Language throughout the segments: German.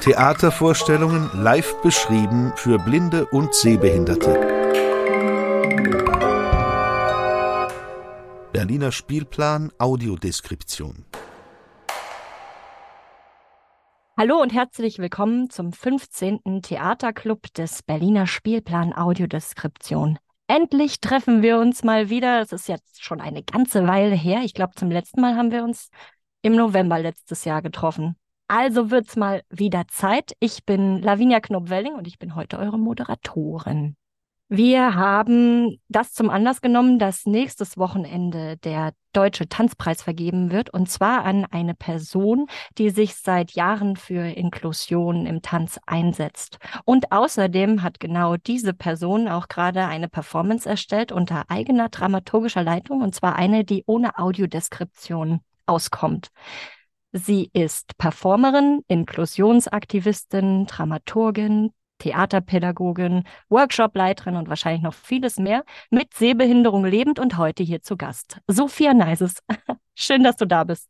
Theatervorstellungen live beschrieben für Blinde und Sehbehinderte. Berliner Spielplan Audiodeskription. Hallo und herzlich willkommen zum 15. Theaterclub des Berliner Spielplan Audiodeskription. Endlich treffen wir uns mal wieder. Es ist jetzt schon eine ganze Weile her. Ich glaube, zum letzten Mal haben wir uns im November letztes Jahr getroffen. Also wird's mal wieder Zeit. Ich bin Lavinia Knobwelling und ich bin heute eure Moderatorin. Wir haben das zum Anlass genommen, dass nächstes Wochenende der Deutsche Tanzpreis vergeben wird, und zwar an eine Person, die sich seit Jahren für Inklusion im Tanz einsetzt. Und außerdem hat genau diese Person auch gerade eine Performance erstellt unter eigener dramaturgischer Leitung, und zwar eine, die ohne Audiodeskription auskommt. Sie ist Performerin, Inklusionsaktivistin, Dramaturgin, Theaterpädagogin, Workshopleiterin und wahrscheinlich noch vieles mehr, mit Sehbehinderung lebend und heute hier zu Gast. Sophia Neises, schön, dass du da bist.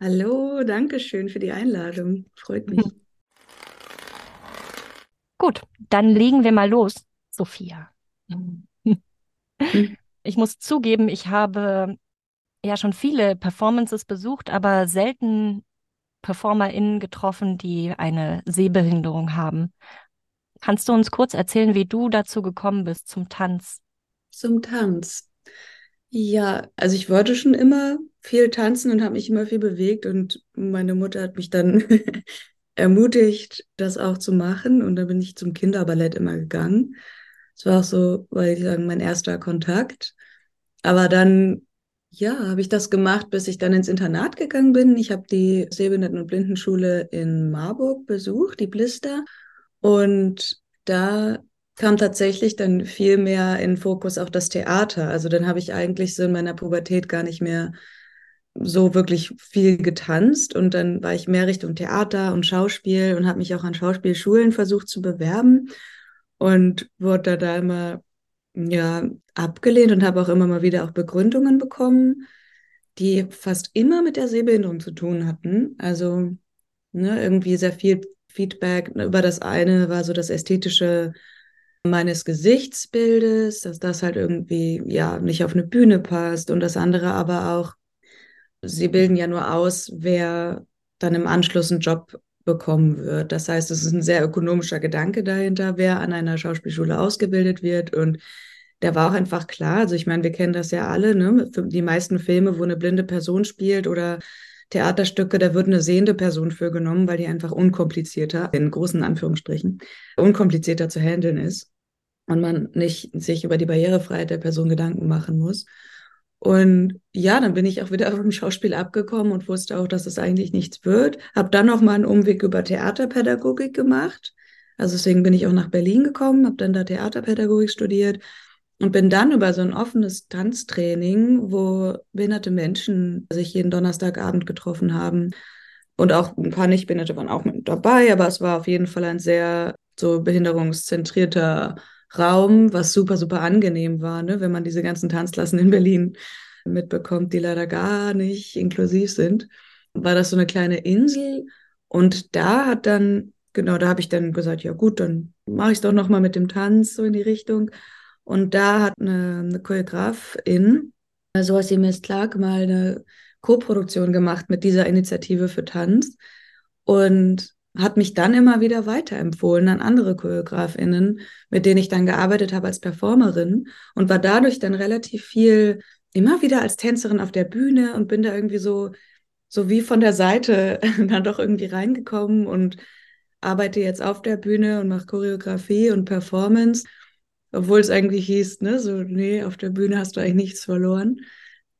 Hallo, danke schön für die Einladung. Freut mich. Gut, dann legen wir mal los, Sophia. Ich muss zugeben, ich habe ja schon viele Performances besucht, aber selten PerformerInnen getroffen, die eine Sehbehinderung haben. Kannst du uns kurz erzählen, wie du dazu gekommen bist zum Tanz? Zum Tanz. Ja, also ich wollte schon immer viel tanzen und habe mich immer viel bewegt und meine Mutter hat mich dann ermutigt, das auch zu machen und dann bin ich zum Kinderballett immer gegangen. Das war auch so, weil ich sagen, mein erster Kontakt. Aber dann ja, habe ich das gemacht, bis ich dann ins Internat gegangen bin. Ich habe die Sehbehinderten- und Blindenschule in Marburg besucht, die Blister. Und da kam tatsächlich dann viel mehr in Fokus auch das Theater. Also dann habe ich eigentlich so in meiner Pubertät gar nicht mehr so wirklich viel getanzt und dann war ich mehr Richtung Theater und Schauspiel und habe mich auch an Schauspielschulen versucht zu bewerben und wurde da immer ja abgelehnt und habe auch immer mal wieder auch Begründungen bekommen, die fast immer mit der Sehbehinderung zu tun hatten. Also ne, irgendwie sehr viel Feedback über das eine war so das ästhetische meines Gesichtsbildes, dass das halt irgendwie ja nicht auf eine Bühne passt und das andere aber auch, sie bilden ja nur aus, wer dann im Anschluss einen Job bekommen wird. Das heißt, es ist ein sehr ökonomischer Gedanke dahinter, wer an einer Schauspielschule ausgebildet wird und der war auch einfach klar. Also ich meine, wir kennen das ja alle, ne? Die meisten Filme, wo eine blinde Person spielt oder Theaterstücke, da wird eine sehende Person für genommen, weil die einfach unkomplizierter, in großen Anführungsstrichen, unkomplizierter zu handeln ist und man nicht sich über die Barrierefreiheit der Person Gedanken machen muss. Und ja, dann bin ich auch wieder vom Schauspiel abgekommen und wusste auch, dass es eigentlich nichts wird. Habe dann noch mal einen Umweg über Theaterpädagogik gemacht. Also deswegen bin ich auch nach Berlin gekommen, habe dann da Theaterpädagogik studiert und bin dann über so ein offenes Tanztraining, wo behinderte Menschen sich jeden Donnerstagabend getroffen haben. Und auch ein paar Nichtbehinderte waren auch mit dabei, aber es war auf jeden Fall ein sehr so behinderungszentrierter Raum, was super, super angenehm war, ne? wenn man diese ganzen Tanzklassen in Berlin mitbekommt, die leider gar nicht inklusiv sind. War das so eine kleine Insel und da hat dann, genau, da habe ich dann gesagt, ja gut, dann mache ich es doch nochmal mit dem Tanz so in die Richtung. Und da hat eine, eine Choreografin, Soasimir Clark, mal eine Co-Produktion gemacht mit dieser Initiative für Tanz und hat mich dann immer wieder weiterempfohlen an andere Choreografinnen, mit denen ich dann gearbeitet habe als Performerin und war dadurch dann relativ viel immer wieder als Tänzerin auf der Bühne und bin da irgendwie so so wie von der Seite dann doch irgendwie reingekommen und arbeite jetzt auf der Bühne und mache Choreografie und Performance obwohl es eigentlich hieß, ne, so, nee, auf der Bühne hast du eigentlich nichts verloren.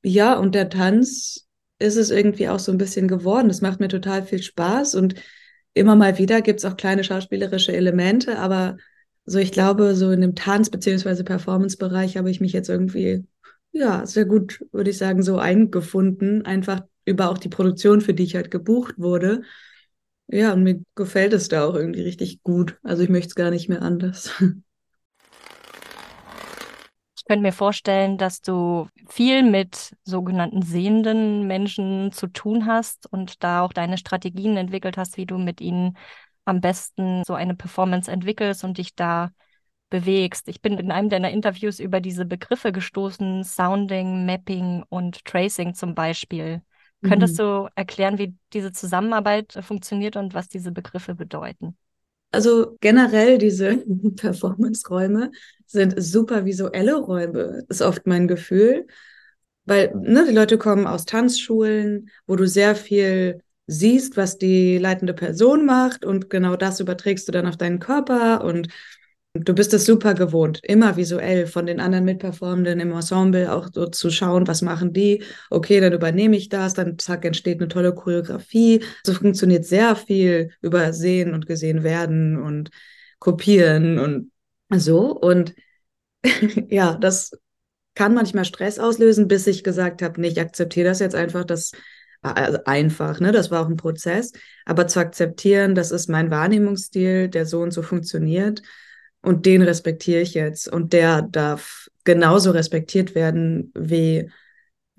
Ja, und der Tanz ist es irgendwie auch so ein bisschen geworden. Das macht mir total viel Spaß und immer mal wieder gibt es auch kleine schauspielerische Elemente, aber so, ich glaube, so in dem Tanz- bzw. Performance-Bereich habe ich mich jetzt irgendwie, ja, sehr gut, würde ich sagen, so eingefunden. Einfach über auch die Produktion, für die ich halt gebucht wurde. Ja, und mir gefällt es da auch irgendwie richtig gut. Also ich möchte es gar nicht mehr anders. könnte mir vorstellen, dass du viel mit sogenannten sehenden Menschen zu tun hast und da auch deine Strategien entwickelt hast, wie du mit ihnen am besten so eine Performance entwickelst und dich da bewegst. Ich bin in einem deiner Interviews über diese Begriffe gestoßen, Sounding, Mapping und Tracing zum Beispiel. Mhm. Könntest du erklären, wie diese Zusammenarbeit funktioniert und was diese Begriffe bedeuten? Also generell diese Performance-Räume sind super visuelle Räume, ist oft mein Gefühl. Weil ne, die Leute kommen aus Tanzschulen, wo du sehr viel siehst, was die leitende Person macht und genau das überträgst du dann auf deinen Körper und Du bist es super gewohnt, immer visuell von den anderen Mitperformenden im Ensemble auch so zu schauen, was machen die. Okay, dann übernehme ich das, dann zack, entsteht eine tolle Choreografie. So funktioniert sehr viel über Sehen und gesehen werden und kopieren und so. Und ja, das kann manchmal Stress auslösen, bis ich gesagt habe, nee, ich akzeptiere das jetzt einfach, das also einfach, ne? Das war auch ein Prozess. Aber zu akzeptieren, das ist mein Wahrnehmungsstil, der so und so funktioniert und den respektiere ich jetzt. Und der darf genauso respektiert werden wie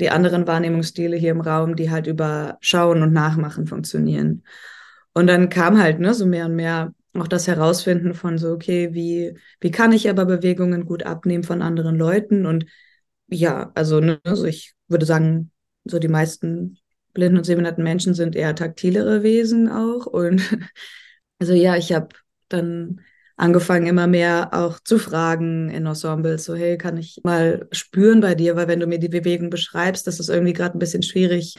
die anderen Wahrnehmungsstile hier im Raum, die halt über Schauen und Nachmachen funktionieren. Und dann kam halt ne, so mehr und mehr auch das Herausfinden von so, okay, wie, wie kann ich aber Bewegungen gut abnehmen von anderen Leuten? Und ja, also, ne, also ich würde sagen, so die meisten blinden und sehbehinderten Menschen sind eher taktilere Wesen auch. Und also ja, ich habe dann angefangen, immer mehr auch zu fragen in Ensembles, so, hey, kann ich mal spüren bei dir, weil wenn du mir die Bewegung beschreibst, das ist irgendwie gerade ein bisschen schwierig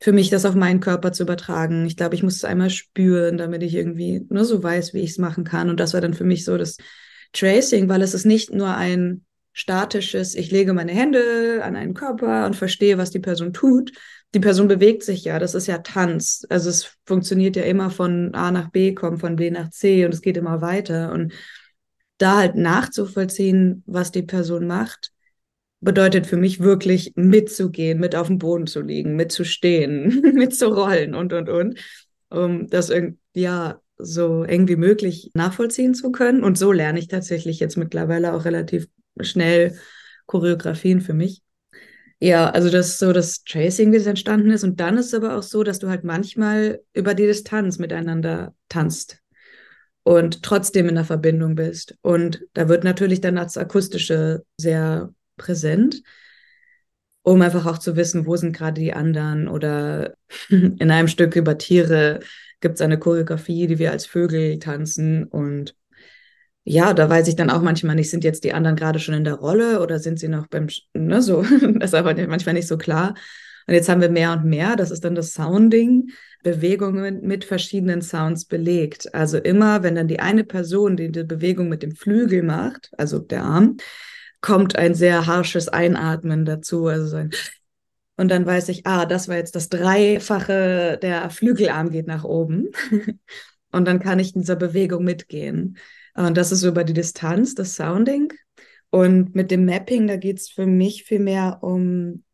für mich, das auf meinen Körper zu übertragen. Ich glaube, ich muss es einmal spüren, damit ich irgendwie nur so weiß, wie ich es machen kann. Und das war dann für mich so das Tracing, weil es ist nicht nur ein statisches, ich lege meine Hände an einen Körper und verstehe, was die Person tut, die Person bewegt sich ja, das ist ja Tanz. Also es funktioniert ja immer von A nach B kommen, von B nach C und es geht immer weiter. Und da halt nachzuvollziehen, was die Person macht, bedeutet für mich wirklich mitzugehen, mit auf dem Boden zu liegen, mitzustehen, mitzurollen und, und, und, um das ja, so eng wie möglich nachvollziehen zu können. Und so lerne ich tatsächlich jetzt mittlerweile auch relativ schnell Choreografien für mich. Ja, also das so das Tracing, wie es entstanden ist. Und dann ist es aber auch so, dass du halt manchmal über die Distanz miteinander tanzt und trotzdem in der Verbindung bist. Und da wird natürlich dann das Akustische sehr präsent, um einfach auch zu wissen, wo sind gerade die anderen. Oder in einem Stück über Tiere gibt es eine Choreografie, die wir als Vögel tanzen. Und ja, da weiß ich dann auch manchmal nicht, sind jetzt die anderen gerade schon in der Rolle oder sind sie noch beim, ne, so, das ist aber manchmal nicht so klar. Und jetzt haben wir mehr und mehr, das ist dann das Sounding, Bewegungen mit verschiedenen Sounds belegt. Also immer, wenn dann die eine Person die, die Bewegung mit dem Flügel macht, also der Arm, kommt ein sehr harsches Einatmen dazu, also so ein und dann weiß ich, ah, das war jetzt das Dreifache, der Flügelarm geht nach oben. und dann kann ich in dieser Bewegung mitgehen. Und das ist über die Distanz, das Sounding. Und mit dem Mapping, da geht es für mich viel mehr um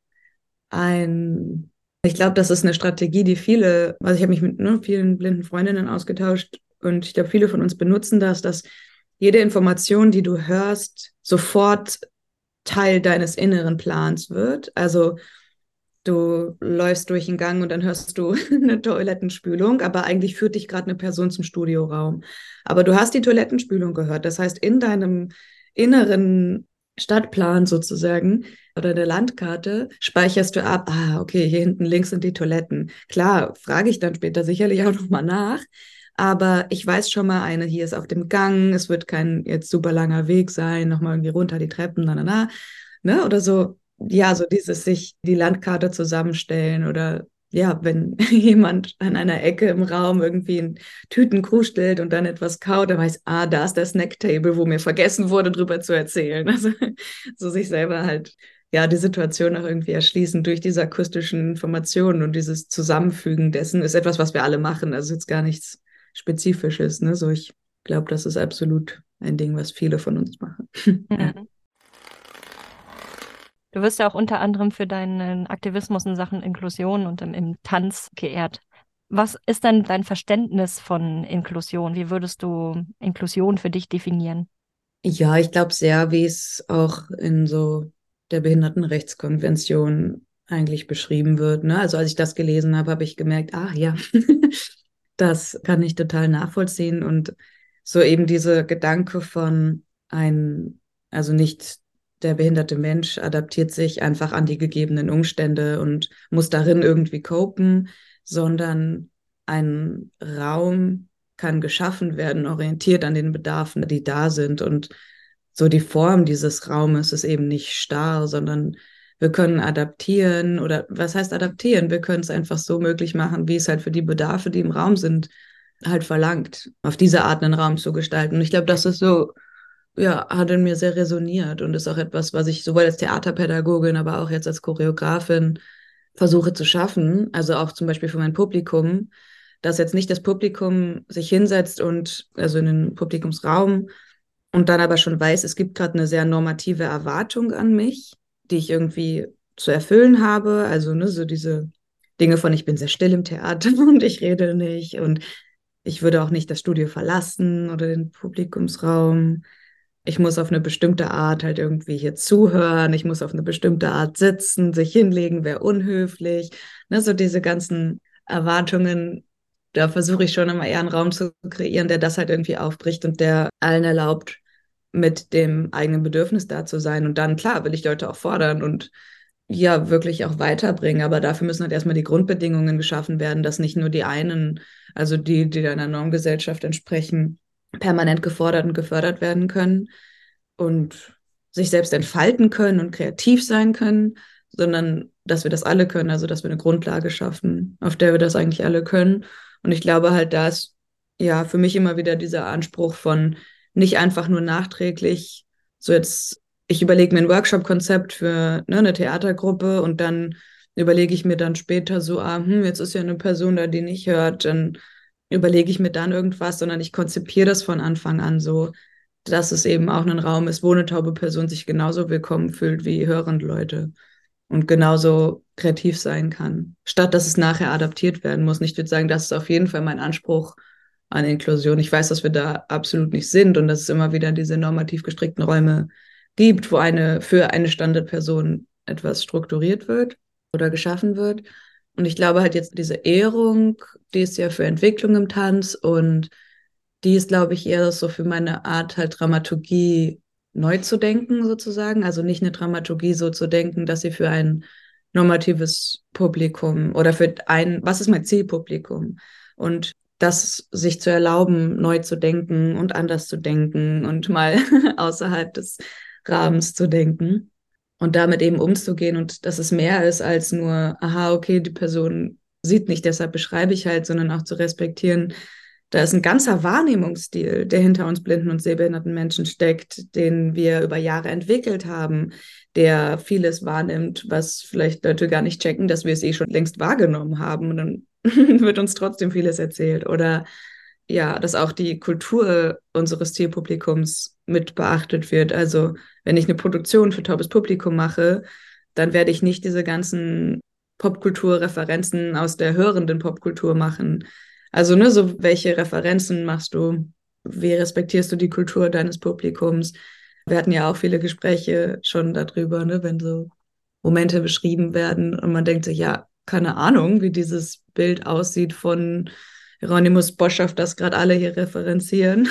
ein, ich glaube, das ist eine Strategie, die viele, also ich habe mich mit ne, vielen blinden Freundinnen ausgetauscht und ich glaube, viele von uns benutzen das, dass jede Information, die du hörst, sofort Teil deines inneren Plans wird. Also du läufst durch den Gang und dann hörst du eine Toilettenspülung, aber eigentlich führt dich gerade eine Person zum Studioraum. Aber du hast die Toilettenspülung gehört. Das heißt, in deinem inneren Stadtplan sozusagen oder der Landkarte speicherst du ab, ah, okay, hier hinten links sind die Toiletten. Klar, frage ich dann später sicherlich auch nochmal nach. Aber ich weiß schon mal, eine hier ist auf dem Gang, es wird kein jetzt super langer Weg sein, nochmal irgendwie runter die Treppen, na, na, na, ne, oder so ja, so dieses sich die Landkarte zusammenstellen oder ja, wenn jemand an einer Ecke im Raum irgendwie in Tüten krustelt und dann etwas kaut, dann weiß, ah, da ist der Snacktable, wo mir vergessen wurde, drüber zu erzählen. Also so sich selber halt ja die Situation auch irgendwie erschließen durch diese akustischen Informationen und dieses Zusammenfügen dessen ist etwas, was wir alle machen. Also jetzt gar nichts Spezifisches. Ne? So ich glaube, das ist absolut ein Ding, was viele von uns machen. Mhm. Du wirst ja auch unter anderem für deinen Aktivismus in Sachen Inklusion und im, im Tanz geehrt. Was ist denn dein Verständnis von Inklusion? Wie würdest du Inklusion für dich definieren? Ja, ich glaube sehr, wie es auch in so der Behindertenrechtskonvention eigentlich beschrieben wird. Ne? Also als ich das gelesen habe, habe ich gemerkt, ah ja, das kann ich total nachvollziehen. Und so eben diese Gedanke von ein, also nicht der behinderte Mensch adaptiert sich einfach an die gegebenen Umstände und muss darin irgendwie copen, sondern ein Raum kann geschaffen werden, orientiert an den Bedarfen, die da sind. Und so die Form dieses Raumes ist eben nicht starr, sondern wir können adaptieren oder was heißt adaptieren? Wir können es einfach so möglich machen, wie es halt für die Bedarfe, die im Raum sind, halt verlangt, auf diese Art einen Raum zu gestalten. Und ich glaube, das ist so, ja, hat in mir sehr resoniert und ist auch etwas, was ich sowohl als Theaterpädagogin, aber auch jetzt als Choreografin versuche zu schaffen. Also auch zum Beispiel für mein Publikum, dass jetzt nicht das Publikum sich hinsetzt und also in den Publikumsraum und dann aber schon weiß, es gibt gerade eine sehr normative Erwartung an mich, die ich irgendwie zu erfüllen habe. Also ne, so diese Dinge von, ich bin sehr still im Theater und ich rede nicht und ich würde auch nicht das Studio verlassen oder den Publikumsraum. Ich muss auf eine bestimmte Art halt irgendwie hier zuhören. Ich muss auf eine bestimmte Art sitzen, sich hinlegen, wäre unhöflich. Ne, so diese ganzen Erwartungen, da versuche ich schon immer eher einen Raum zu kreieren, der das halt irgendwie aufbricht und der allen erlaubt, mit dem eigenen Bedürfnis da zu sein. Und dann, klar, will ich Leute auch fordern und ja, wirklich auch weiterbringen. Aber dafür müssen halt erstmal die Grundbedingungen geschaffen werden, dass nicht nur die einen, also die, die einer Normgesellschaft entsprechen, permanent gefordert und gefördert werden können und sich selbst entfalten können und kreativ sein können, sondern dass wir das alle können, also dass wir eine Grundlage schaffen, auf der wir das eigentlich alle können. Und ich glaube halt, da ist ja für mich immer wieder dieser Anspruch von nicht einfach nur nachträglich, so jetzt, ich überlege mir ein Workshop-Konzept für ne, eine Theatergruppe und dann überlege ich mir dann später so, ah, hm, jetzt ist ja eine Person da, die nicht hört, dann überlege ich mir dann irgendwas, sondern ich konzipiere das von Anfang an so, dass es eben auch ein Raum ist, wo eine taube Person sich genauso willkommen fühlt wie hörende Leute und genauso kreativ sein kann, statt dass es nachher adaptiert werden muss. Und ich würde sagen, das ist auf jeden Fall mein Anspruch an Inklusion. Ich weiß, dass wir da absolut nicht sind und dass es immer wieder diese normativ gestrickten Räume gibt, wo eine für eine Standardperson etwas strukturiert wird oder geschaffen wird. Und ich glaube halt jetzt diese Ehrung, die ist ja für Entwicklung im Tanz und die ist, glaube ich, eher so für meine Art halt Dramaturgie neu zu denken sozusagen. Also nicht eine Dramaturgie so zu denken, dass sie für ein normatives Publikum oder für ein, was ist mein Zielpublikum? Und das sich zu erlauben, neu zu denken und anders zu denken und mal außerhalb des Rahmens zu denken und damit eben umzugehen und dass es mehr ist als nur, aha, okay, die Person sieht nicht, deshalb beschreibe ich halt, sondern auch zu respektieren, da ist ein ganzer Wahrnehmungsstil, der hinter uns blinden und sehbehinderten Menschen steckt, den wir über Jahre entwickelt haben, der vieles wahrnimmt, was vielleicht Leute gar nicht checken, dass wir es eh schon längst wahrgenommen haben. Und dann wird uns trotzdem vieles erzählt. Oder ja, dass auch die Kultur unseres Zielpublikums mit beachtet wird. Also wenn ich eine Produktion für taubes Publikum mache, dann werde ich nicht diese ganzen Popkulturreferenzen aus der hörenden Popkultur machen. Also ne, so welche Referenzen machst du? Wie respektierst du die Kultur deines Publikums? Wir hatten ja auch viele Gespräche schon darüber, ne, wenn so Momente beschrieben werden und man denkt sich, ja, keine Ahnung, wie dieses Bild aussieht von Hieronymus Bosch, auf das gerade alle hier referenzieren.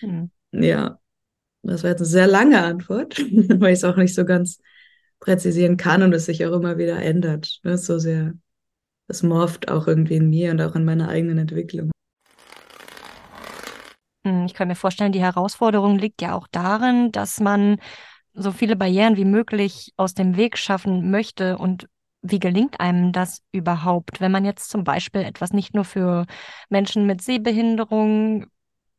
Mhm. Ja, das war jetzt eine sehr lange Antwort, weil ich es auch nicht so ganz präzisieren kann und es sich auch immer wieder ändert. Ne? So sehr, das morpht auch irgendwie in mir und auch in meiner eigenen Entwicklung. Hm, ich kann mir vorstellen, die Herausforderung liegt ja auch darin, dass man so viele Barrieren wie möglich aus dem Weg schaffen möchte und wie gelingt einem das überhaupt, wenn man jetzt zum Beispiel etwas nicht nur für Menschen mit Sehbehinderung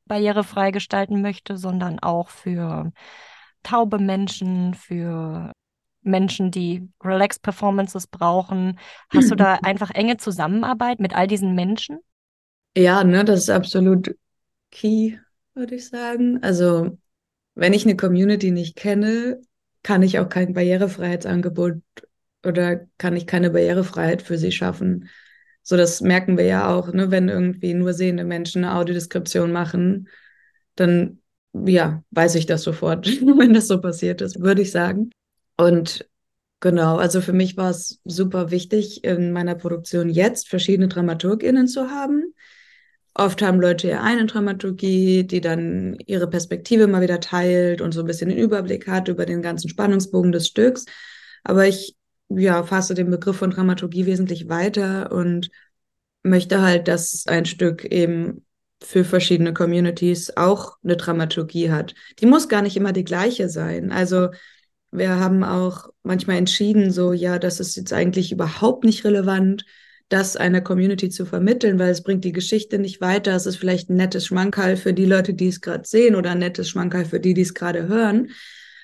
barrierefrei gestalten möchte, sondern auch für taube Menschen, für Menschen, die Relax Performances brauchen. Hast du da einfach enge Zusammenarbeit mit all diesen Menschen? Ja, ne, das ist absolut key, würde ich sagen. Also, wenn ich eine Community nicht kenne, kann ich auch kein Barrierefreiheitsangebot oder kann ich keine Barrierefreiheit für sie schaffen? So, das merken wir ja auch, ne, wenn irgendwie nur sehende Menschen eine Audiodeskription machen, dann ja, weiß ich das sofort, wenn das so passiert ist, würde ich sagen. Und genau, also für mich war es super wichtig, in meiner Produktion jetzt verschiedene DramaturgInnen zu haben. Oft haben Leute ja eine Dramaturgie, die dann ihre Perspektive mal wieder teilt und so ein bisschen den Überblick hat über den ganzen Spannungsbogen des Stücks. Aber ich ja, fasse den Begriff von Dramaturgie wesentlich weiter und möchte halt, dass ein Stück eben für verschiedene Communities auch eine Dramaturgie hat. Die muss gar nicht immer die gleiche sein. Also wir haben auch manchmal entschieden, so, ja, das ist jetzt eigentlich überhaupt nicht relevant, das einer Community zu vermitteln, weil es bringt die Geschichte nicht weiter. Es ist vielleicht ein nettes Schmankerl für die Leute, die es gerade sehen oder ein nettes Schmankerl für die, die es gerade hören.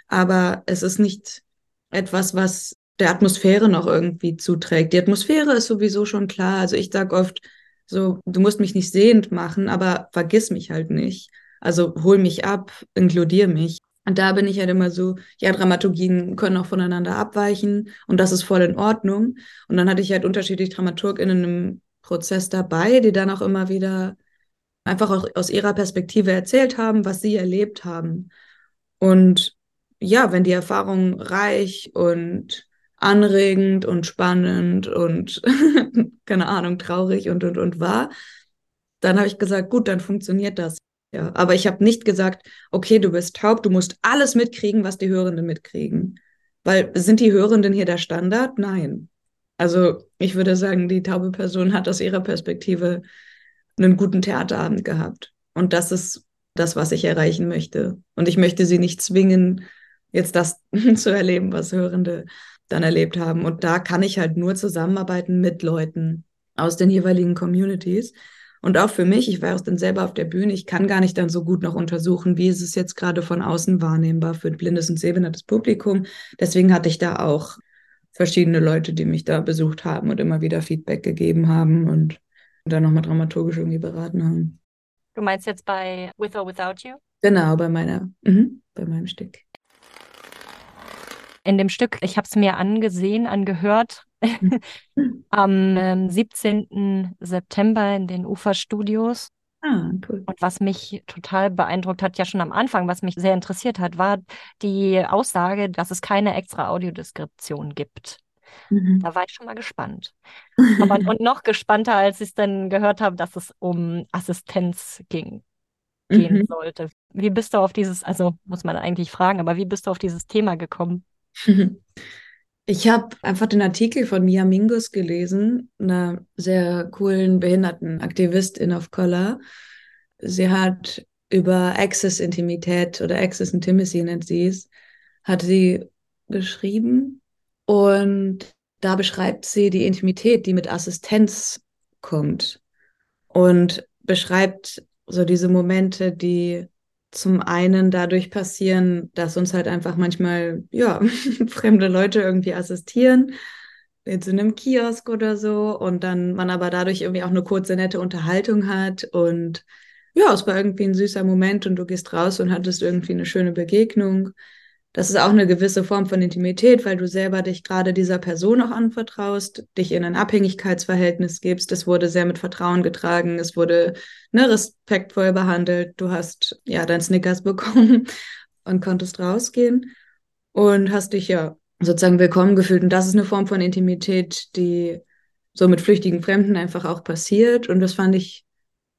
Aber es ist nicht etwas, was der Atmosphäre noch irgendwie zuträgt. Die Atmosphäre ist sowieso schon klar. Also ich sage oft so, du musst mich nicht sehend machen, aber vergiss mich halt nicht. Also hol mich ab, inkludier mich. Und da bin ich halt immer so, ja, Dramaturgien können auch voneinander abweichen und das ist voll in Ordnung. Und dann hatte ich halt unterschiedlich DramaturgInnen im Prozess dabei, die dann auch immer wieder einfach auch aus ihrer Perspektive erzählt haben, was sie erlebt haben. Und ja, wenn die Erfahrung reich und anregend und spannend und keine Ahnung, traurig und und und war, dann habe ich gesagt, gut, dann funktioniert das. Ja, aber ich habe nicht gesagt, okay, du bist taub, du musst alles mitkriegen, was die Hörenden mitkriegen. Weil sind die Hörenden hier der Standard? Nein. Also ich würde sagen, die taube Person hat aus ihrer Perspektive einen guten Theaterabend gehabt. Und das ist das, was ich erreichen möchte. Und ich möchte sie nicht zwingen, jetzt das zu erleben, was Hörende dann erlebt haben. Und da kann ich halt nur zusammenarbeiten mit Leuten aus den jeweiligen Communities. Und auch für mich, ich war auch dann selber auf der Bühne, ich kann gar nicht dann so gut noch untersuchen, wie ist es jetzt gerade von außen wahrnehmbar für ein blindes und sehbehindertes Publikum. Deswegen hatte ich da auch verschiedene Leute, die mich da besucht haben und immer wieder Feedback gegeben haben und dann nochmal dramaturgisch irgendwie beraten haben. Du meinst jetzt bei With or Without You? Genau, bei meiner, mhm, bei meinem Stück in dem Stück, ich habe es mir angesehen, angehört, am ähm, 17. September in den Uferstudios. Ah, cool. Und was mich total beeindruckt hat, ja schon am Anfang, was mich sehr interessiert hat, war die Aussage, dass es keine extra Audiodeskription gibt. Mhm. Da war ich schon mal gespannt. Aber und noch gespannter, als ich es dann gehört habe, dass es um Assistenz ging, gehen mhm. sollte. Wie bist du auf dieses, also muss man eigentlich fragen, aber wie bist du auf dieses Thema gekommen? Ich habe einfach den Artikel von Mia Mingus gelesen, einer sehr coolen Behindertenaktivistin of Color. Sie hat über Access-Intimität oder Access-Intimacy nennt sie es, hat sie geschrieben. Und da beschreibt sie die Intimität, die mit Assistenz kommt. Und beschreibt so diese Momente, die zum einen dadurch passieren, dass uns halt einfach manchmal, ja, fremde Leute irgendwie assistieren, jetzt in einem Kiosk oder so, und dann man aber dadurch irgendwie auch eine kurze, nette Unterhaltung hat und ja, es war irgendwie ein süßer Moment und du gehst raus und hattest irgendwie eine schöne Begegnung das ist auch eine gewisse Form von Intimität, weil du selber dich gerade dieser Person auch anvertraust, dich in ein Abhängigkeitsverhältnis gibst. Es wurde sehr mit Vertrauen getragen, es wurde ne, respektvoll behandelt. Du hast ja dein Snickers bekommen und konntest rausgehen und hast dich ja sozusagen willkommen gefühlt. Und das ist eine Form von Intimität, die so mit flüchtigen Fremden einfach auch passiert. Und das fand ich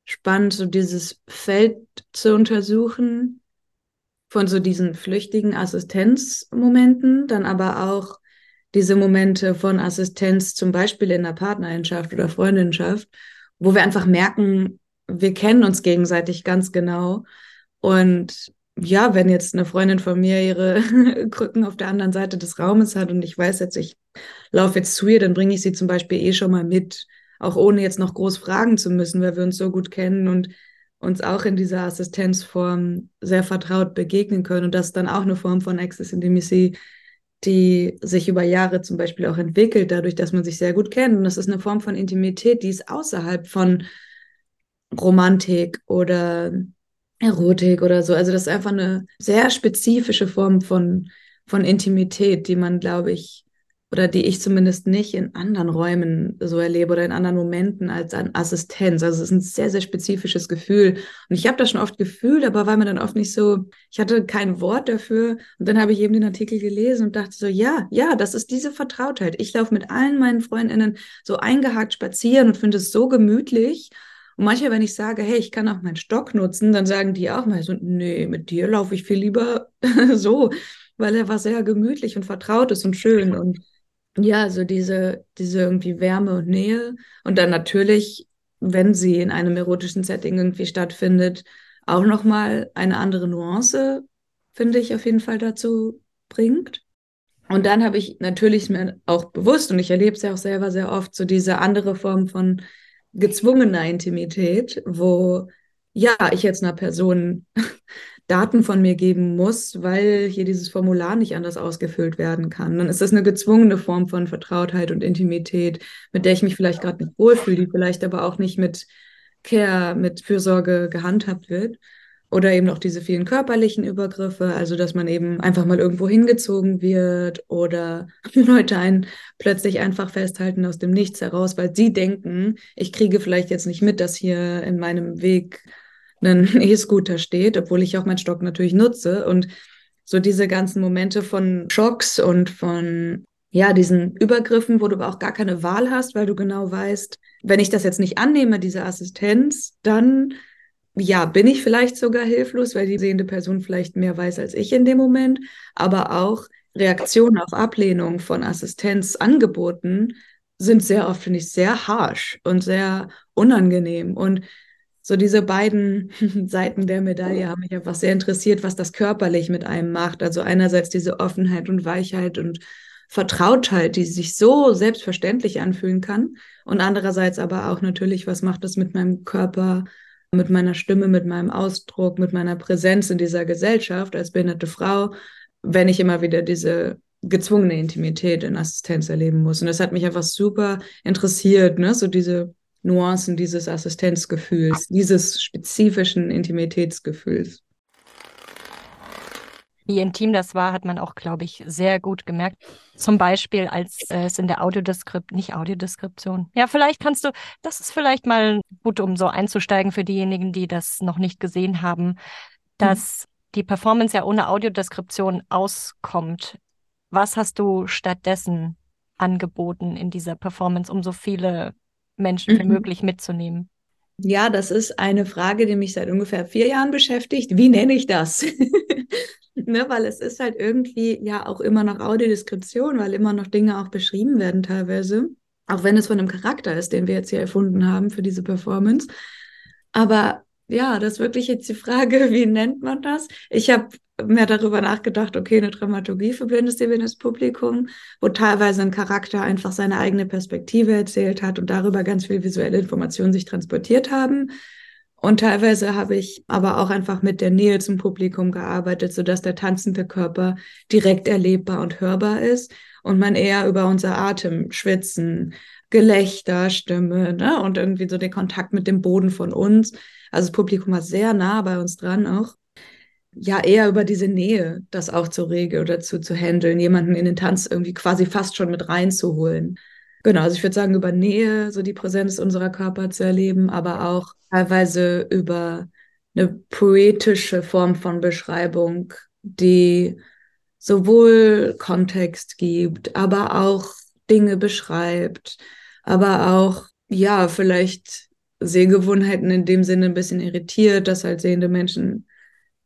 spannend, so dieses Feld zu untersuchen von so diesen flüchtigen Assistenzmomenten, dann aber auch diese Momente von Assistenz, zum Beispiel in der Partnerschaft oder Freundinschaft, wo wir einfach merken, wir kennen uns gegenseitig ganz genau. Und ja, wenn jetzt eine Freundin von mir ihre Krücken auf der anderen Seite des Raumes hat und ich weiß jetzt, ich laufe jetzt zu ihr, dann bringe ich sie zum Beispiel eh schon mal mit, auch ohne jetzt noch groß fragen zu müssen, weil wir uns so gut kennen und uns auch in dieser Assistenzform sehr vertraut begegnen können. Und das ist dann auch eine Form von Access Intimacy, die sich über Jahre zum Beispiel auch entwickelt, dadurch, dass man sich sehr gut kennt. Und das ist eine Form von Intimität, die ist außerhalb von Romantik oder Erotik oder so. Also das ist einfach eine sehr spezifische Form von, von Intimität, die man, glaube ich, oder die ich zumindest nicht in anderen Räumen so erlebe oder in anderen Momenten als an Assistenz. Also es ist ein sehr, sehr spezifisches Gefühl. Und ich habe das schon oft gefühlt, aber war mir dann oft nicht so, ich hatte kein Wort dafür. Und dann habe ich eben den Artikel gelesen und dachte so, ja, ja, das ist diese Vertrautheit. Ich laufe mit allen meinen Freundinnen so eingehakt spazieren und finde es so gemütlich. Und manchmal, wenn ich sage, hey, ich kann auch meinen Stock nutzen, dann sagen die auch mal so, nee, mit dir laufe ich viel lieber so, weil er war sehr gemütlich und vertraut ist und schön. Und ja, so diese, diese irgendwie Wärme und Nähe. Und dann natürlich, wenn sie in einem erotischen Setting irgendwie stattfindet, auch nochmal eine andere Nuance, finde ich, auf jeden Fall dazu bringt. Und dann habe ich natürlich mir auch bewusst, und ich erlebe es ja auch selber sehr oft, so diese andere Form von gezwungener Intimität, wo ja, ich jetzt einer Person Daten von mir geben muss, weil hier dieses Formular nicht anders ausgefüllt werden kann. Dann ist das eine gezwungene Form von Vertrautheit und Intimität, mit der ich mich vielleicht gerade nicht wohlfühle, die vielleicht aber auch nicht mit Care, mit Fürsorge gehandhabt wird. Oder eben auch diese vielen körperlichen Übergriffe, also dass man eben einfach mal irgendwo hingezogen wird oder Leute einen plötzlich einfach festhalten aus dem Nichts heraus, weil sie denken, ich kriege vielleicht jetzt nicht mit, dass hier in meinem Weg ein E-Scooter steht, obwohl ich auch meinen Stock natürlich nutze. Und so diese ganzen Momente von Schocks und von ja, diesen Übergriffen, wo du aber auch gar keine Wahl hast, weil du genau weißt, wenn ich das jetzt nicht annehme, diese Assistenz, dann ja, bin ich vielleicht sogar hilflos, weil die sehende Person vielleicht mehr weiß als ich in dem Moment, aber auch Reaktionen auf Ablehnung von Assistenzangeboten sind sehr oft, finde ich, sehr harsh und sehr unangenehm. Und so diese beiden Seiten der Medaille haben mich einfach sehr interessiert, was das körperlich mit einem macht. Also einerseits diese Offenheit und Weichheit und Vertrautheit, die sich so selbstverständlich anfühlen kann. Und andererseits aber auch natürlich, was macht das mit meinem Körper, mit meiner Stimme, mit meinem Ausdruck, mit meiner Präsenz in dieser Gesellschaft als behinderte Frau, wenn ich immer wieder diese gezwungene Intimität in Assistenz erleben muss. Und das hat mich einfach super interessiert, ne? so diese Nuancen dieses Assistenzgefühls, dieses spezifischen Intimitätsgefühls. Wie intim das war, hat man auch, glaube ich, sehr gut gemerkt. Zum Beispiel, als äh, es in der Audiodeskript, nicht Audiodeskription. Ja, vielleicht kannst du, das ist vielleicht mal gut, um so einzusteigen für diejenigen, die das noch nicht gesehen haben, dass mhm. die Performance ja ohne Audiodeskription auskommt. Was hast du stattdessen angeboten in dieser Performance, um so viele Menschen wie mhm. möglich mitzunehmen? Ja, das ist eine Frage, die mich seit ungefähr vier Jahren beschäftigt. Wie nenne ich das? ne, weil es ist halt irgendwie ja auch immer noch Audiodeskription, weil immer noch Dinge auch beschrieben werden teilweise. Auch wenn es von einem Charakter ist, den wir jetzt hier erfunden haben für diese Performance. Aber ja, das ist wirklich jetzt die Frage, wie nennt man das? Ich habe mehr darüber nachgedacht, okay, eine Dramaturgie für blindes, sehbehindertes Publikum, wo teilweise ein Charakter einfach seine eigene Perspektive erzählt hat und darüber ganz viel visuelle Informationen sich transportiert haben. Und teilweise habe ich aber auch einfach mit der Nähe zum Publikum gearbeitet, sodass der tanzende Körper direkt erlebbar und hörbar ist und man eher über unser Atem, Schwitzen, Gelächter, Stimme ne? und irgendwie so den Kontakt mit dem Boden von uns. Also das Publikum war sehr nah bei uns dran auch ja eher über diese Nähe das auch zu regeln oder zu, zu handeln, jemanden in den Tanz irgendwie quasi fast schon mit reinzuholen. Genau, also ich würde sagen, über Nähe, so die Präsenz unserer Körper zu erleben, aber auch teilweise über eine poetische Form von Beschreibung, die sowohl Kontext gibt, aber auch Dinge beschreibt, aber auch, ja, vielleicht Sehgewohnheiten in dem Sinne ein bisschen irritiert, dass halt sehende Menschen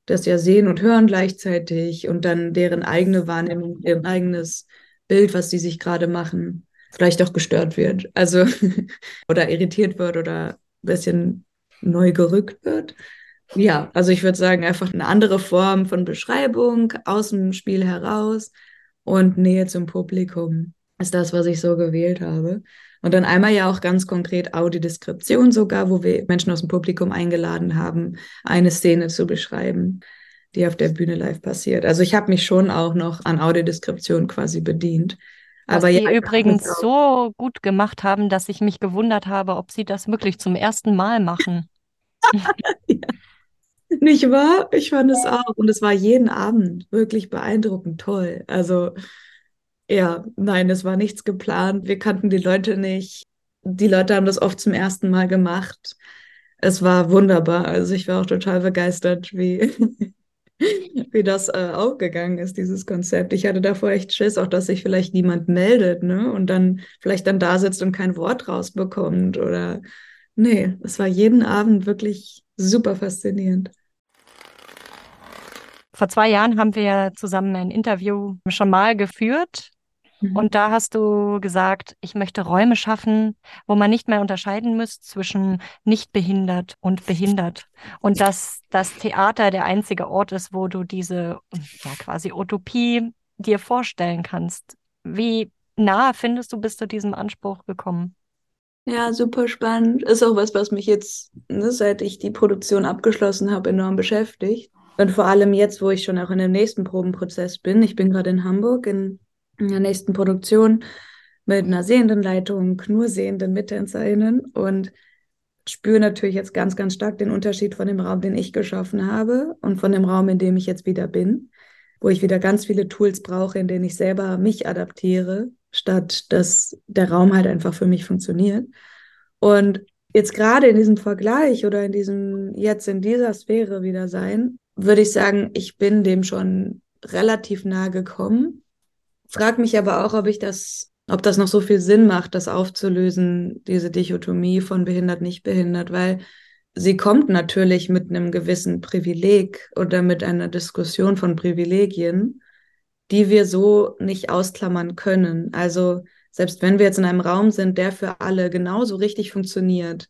das ja sehen und hören gleichzeitig und dann deren eigene Wahrnehmung, deren eigenes Bild, was sie sich gerade machen, vielleicht auch gestört wird. Also oder irritiert wird oder ein bisschen neu gerückt wird. Ja, also ich würde sagen, einfach eine andere Form von Beschreibung aus dem Spiel heraus und Nähe zum Publikum ist das, was ich so gewählt habe. Und dann einmal ja auch ganz konkret Audiodeskription sogar, wo wir Menschen aus dem Publikum eingeladen haben, eine Szene zu beschreiben, die auf der Bühne live passiert. Also ich habe mich schon auch noch an Audiodeskription quasi bedient. Was Aber ja, übrigens so gut gemacht haben, dass ich mich gewundert habe, ob sie das wirklich zum ersten Mal machen. ja. Nicht wahr? Ich fand es auch. Und es war jeden Abend wirklich beeindruckend toll. Also ja, nein, es war nichts geplant. Wir kannten die Leute nicht. Die Leute haben das oft zum ersten Mal gemacht. Es war wunderbar. Also ich war auch total begeistert, wie, wie das äh, aufgegangen ist, dieses Konzept. Ich hatte davor echt Schiss, auch dass sich vielleicht niemand meldet, ne? Und dann vielleicht dann da sitzt und kein Wort rausbekommt. Oder nee, es war jeden Abend wirklich super faszinierend. Vor zwei Jahren haben wir zusammen ein Interview schon mal geführt. Mhm. Und da hast du gesagt, ich möchte Räume schaffen, wo man nicht mehr unterscheiden muss zwischen nicht behindert und behindert. Und dass das Theater der einzige Ort ist, wo du diese ja, quasi Utopie dir vorstellen kannst. Wie nah findest du bist du diesem Anspruch gekommen? Ja, super spannend. Ist auch was, was mich jetzt, ne, seit ich die Produktion abgeschlossen habe, enorm beschäftigt. Und vor allem jetzt, wo ich schon auch in dem nächsten Probenprozess bin. Ich bin gerade in Hamburg in, in der nächsten Produktion mit einer sehenden Leitung, nur sehenden MittänzerInnen und spüre natürlich jetzt ganz, ganz stark den Unterschied von dem Raum, den ich geschaffen habe und von dem Raum, in dem ich jetzt wieder bin, wo ich wieder ganz viele Tools brauche, in denen ich selber mich adaptiere, statt dass der Raum halt einfach für mich funktioniert. Und jetzt gerade in diesem Vergleich oder in diesem, jetzt in dieser Sphäre wieder sein, würde ich sagen, ich bin dem schon relativ nahe gekommen. Frag mich aber auch, ob ich das, ob das noch so viel Sinn macht, das aufzulösen, diese Dichotomie von behindert, nicht behindert, weil sie kommt natürlich mit einem gewissen Privileg oder mit einer Diskussion von Privilegien, die wir so nicht ausklammern können. Also selbst wenn wir jetzt in einem Raum sind, der für alle genauso richtig funktioniert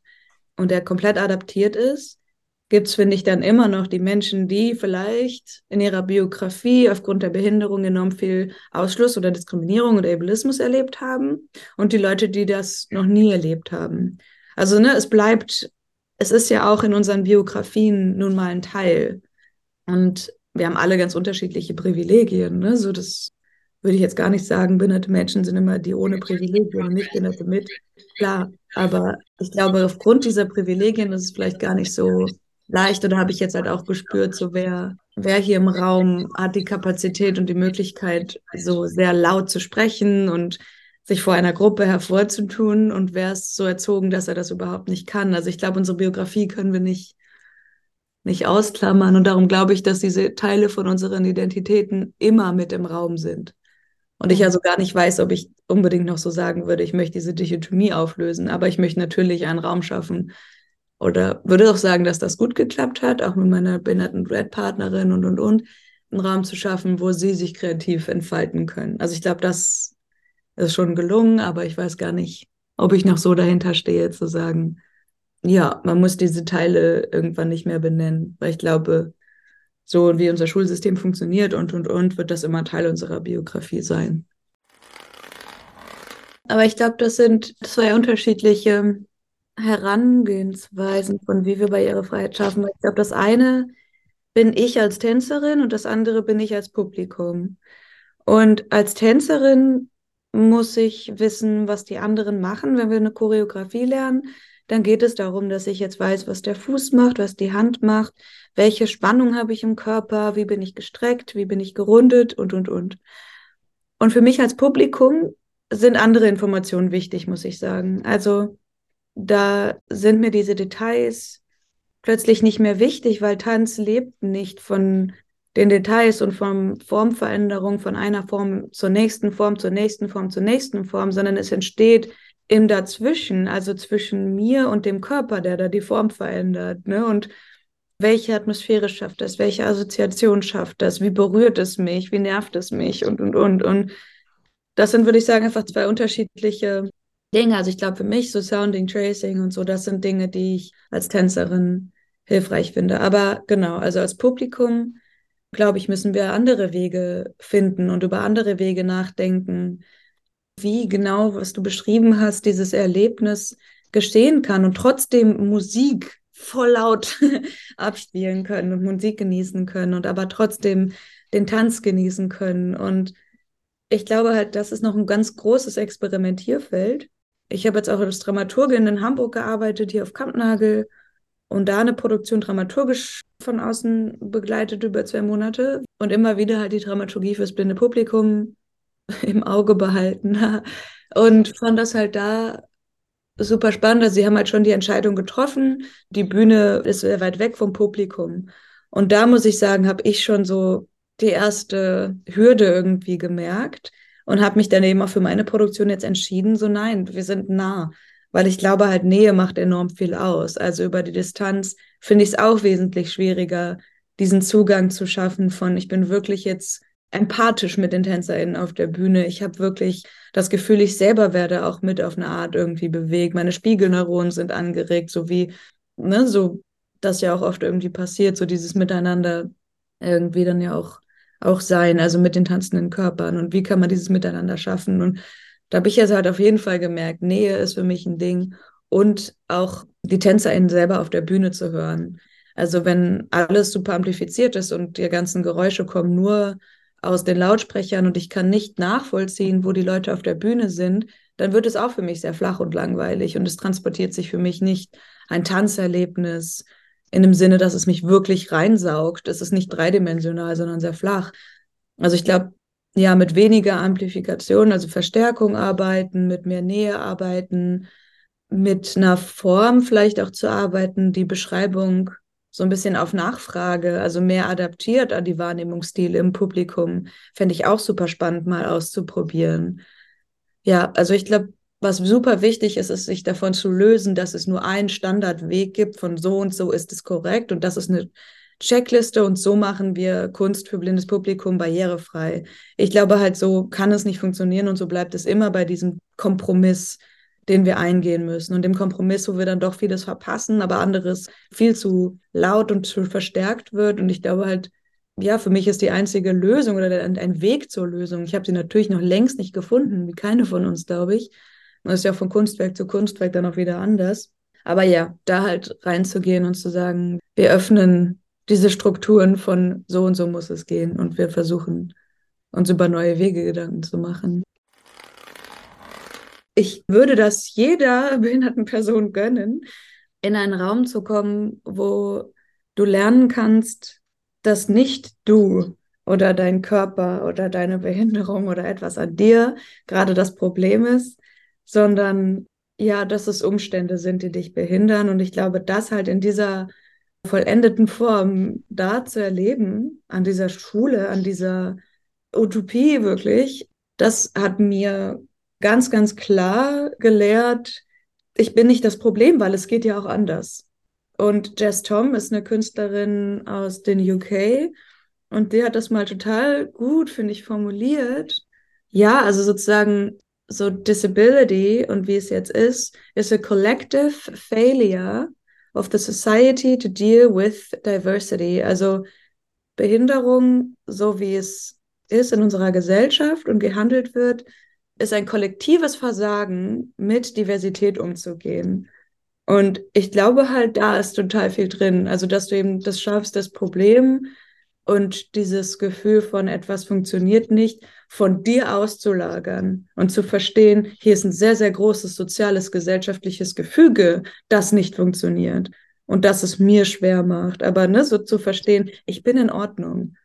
und der komplett adaptiert ist, gibt es, finde ich, dann immer noch die Menschen, die vielleicht in ihrer Biografie aufgrund der Behinderung enorm viel Ausschluss oder Diskriminierung oder Ableismus erlebt haben und die Leute, die das noch nie erlebt haben. Also ne, es bleibt, es ist ja auch in unseren Biografien nun mal ein Teil. Und wir haben alle ganz unterschiedliche Privilegien. Ne? So das würde ich jetzt gar nicht sagen, behinderte Menschen sind immer die ohne Privilegien und nicht behinderte mit. Klar, aber ich glaube, aufgrund dieser Privilegien ist es vielleicht gar nicht so leicht oder habe ich jetzt halt auch gespürt, so wer, wer hier im Raum hat die Kapazität und die Möglichkeit, so sehr laut zu sprechen und sich vor einer Gruppe hervorzutun und wer ist so erzogen, dass er das überhaupt nicht kann. Also ich glaube, unsere Biografie können wir nicht, nicht ausklammern und darum glaube ich, dass diese Teile von unseren Identitäten immer mit im Raum sind. Und ich also gar nicht weiß, ob ich unbedingt noch so sagen würde, ich möchte diese Dichotomie auflösen, aber ich möchte natürlich einen Raum schaffen, oder würde auch sagen, dass das gut geklappt hat, auch mit meiner behinderten Red-Partnerin und, und, und, einen Raum zu schaffen, wo sie sich kreativ entfalten können. Also ich glaube, das ist schon gelungen, aber ich weiß gar nicht, ob ich noch so dahinter stehe, zu sagen, ja, man muss diese Teile irgendwann nicht mehr benennen, weil ich glaube, so wie unser Schulsystem funktioniert und, und, und, wird das immer Teil unserer Biografie sein. Aber ich glaube, das sind zwei unterschiedliche Herangehensweisen von wie wir bei ihrer Freiheit schaffen. Ich glaube, das eine bin ich als Tänzerin und das andere bin ich als Publikum. Und als Tänzerin muss ich wissen, was die anderen machen. Wenn wir eine Choreografie lernen, dann geht es darum, dass ich jetzt weiß, was der Fuß macht, was die Hand macht, welche Spannung habe ich im Körper, wie bin ich gestreckt, wie bin ich gerundet und, und, und. Und für mich als Publikum sind andere Informationen wichtig, muss ich sagen. Also da sind mir diese Details plötzlich nicht mehr wichtig, weil Tanz lebt nicht von den Details und von Formveränderung von einer Form zur nächsten Form, zur nächsten Form, zur nächsten Form, sondern es entsteht im Dazwischen, also zwischen mir und dem Körper, der da die Form verändert. Ne? Und welche Atmosphäre schafft das? Welche Assoziation schafft das? Wie berührt es mich? Wie nervt es mich? Und, und, und. Und das sind, würde ich sagen, einfach zwei unterschiedliche Dinge. Also ich glaube für mich so Sounding, Tracing und so, das sind Dinge, die ich als Tänzerin hilfreich finde. Aber genau, also als Publikum, glaube ich, müssen wir andere Wege finden und über andere Wege nachdenken, wie genau, was du beschrieben hast, dieses Erlebnis geschehen kann und trotzdem Musik voll laut abspielen können und Musik genießen können und aber trotzdem den Tanz genießen können. Und ich glaube halt, das ist noch ein ganz großes Experimentierfeld. Ich habe jetzt auch als Dramaturgin in Hamburg gearbeitet, hier auf Kampnagel und da eine Produktion dramaturgisch von außen begleitet über zwei Monate und immer wieder halt die Dramaturgie fürs blinde Publikum im Auge behalten. Und fand das halt da super spannend. Also sie haben halt schon die Entscheidung getroffen. Die Bühne ist sehr weit weg vom Publikum. Und da muss ich sagen, habe ich schon so die erste Hürde irgendwie gemerkt und habe mich dann eben auch für meine Produktion jetzt entschieden, so nein, wir sind nah. Weil ich glaube halt, Nähe macht enorm viel aus. Also über die Distanz finde ich es auch wesentlich schwieriger, diesen Zugang zu schaffen von, ich bin wirklich jetzt empathisch mit den TänzerInnen auf der Bühne. Ich habe wirklich das Gefühl, ich selber werde auch mit auf eine Art irgendwie bewegt. Meine Spiegelneuronen sind angeregt, so wie, ne, so das ja auch oft irgendwie passiert, so dieses Miteinander irgendwie dann ja auch, auch sein, also mit den tanzenden Körpern und wie kann man dieses Miteinander schaffen. Und da habe ich jetzt halt auf jeden Fall gemerkt, Nähe ist für mich ein Ding und auch die TänzerInnen selber auf der Bühne zu hören. Also wenn alles super amplifiziert ist und die ganzen Geräusche kommen nur aus den Lautsprechern und ich kann nicht nachvollziehen, wo die Leute auf der Bühne sind, dann wird es auch für mich sehr flach und langweilig und es transportiert sich für mich nicht ein Tanzerlebnis in dem Sinne, dass es mich wirklich reinsaugt. Es ist nicht dreidimensional, sondern sehr flach. Also ich glaube, ja, mit weniger Amplifikation, also Verstärkung arbeiten, mit mehr Nähe arbeiten, mit einer Form vielleicht auch zu arbeiten, die Beschreibung so ein bisschen auf Nachfrage, also mehr adaptiert an die Wahrnehmungsstile im Publikum, fände ich auch super spannend mal auszuprobieren. Ja, also ich glaube, was super wichtig ist, ist sich davon zu lösen, dass es nur einen Standardweg gibt von so und so ist es korrekt und das ist eine Checkliste und so machen wir Kunst für blindes Publikum barrierefrei. Ich glaube halt, so kann es nicht funktionieren und so bleibt es immer bei diesem Kompromiss den wir eingehen müssen. Und dem Kompromiss, wo wir dann doch vieles verpassen, aber anderes viel zu laut und zu verstärkt wird. Und ich glaube halt, ja, für mich ist die einzige Lösung oder ein Weg zur Lösung. Ich habe sie natürlich noch längst nicht gefunden, wie keine von uns, glaube ich. Und das ist ja von Kunstwerk zu Kunstwerk dann auch wieder anders. Aber ja, da halt reinzugehen und zu sagen, wir öffnen diese Strukturen von so und so muss es gehen und wir versuchen uns über neue Wege Gedanken zu machen ich würde das jeder behinderten Person gönnen, in einen Raum zu kommen, wo du lernen kannst, dass nicht du oder dein Körper oder deine Behinderung oder etwas an dir gerade das Problem ist, sondern ja, dass es Umstände sind, die dich behindern. Und ich glaube, das halt in dieser vollendeten Form da zu erleben, an dieser Schule, an dieser Utopie wirklich, das hat mir ganz, ganz klar gelehrt, ich bin nicht das Problem, weil es geht ja auch anders. Und Jess Tom ist eine Künstlerin aus den UK und die hat das mal total gut, finde ich, formuliert. Ja, also sozusagen so Disability und wie es jetzt ist, is a collective failure of the society to deal with diversity. Also Behinderung, so wie es ist in unserer Gesellschaft und gehandelt wird, ist ein kollektives Versagen, mit Diversität umzugehen. Und ich glaube halt, da ist total viel drin. Also, dass du eben das schaffst, das Problem und dieses Gefühl von etwas funktioniert nicht, von dir auszulagern und zu verstehen, hier ist ein sehr, sehr großes soziales, gesellschaftliches Gefüge, das nicht funktioniert und das es mir schwer macht. Aber ne, so zu verstehen, ich bin in Ordnung.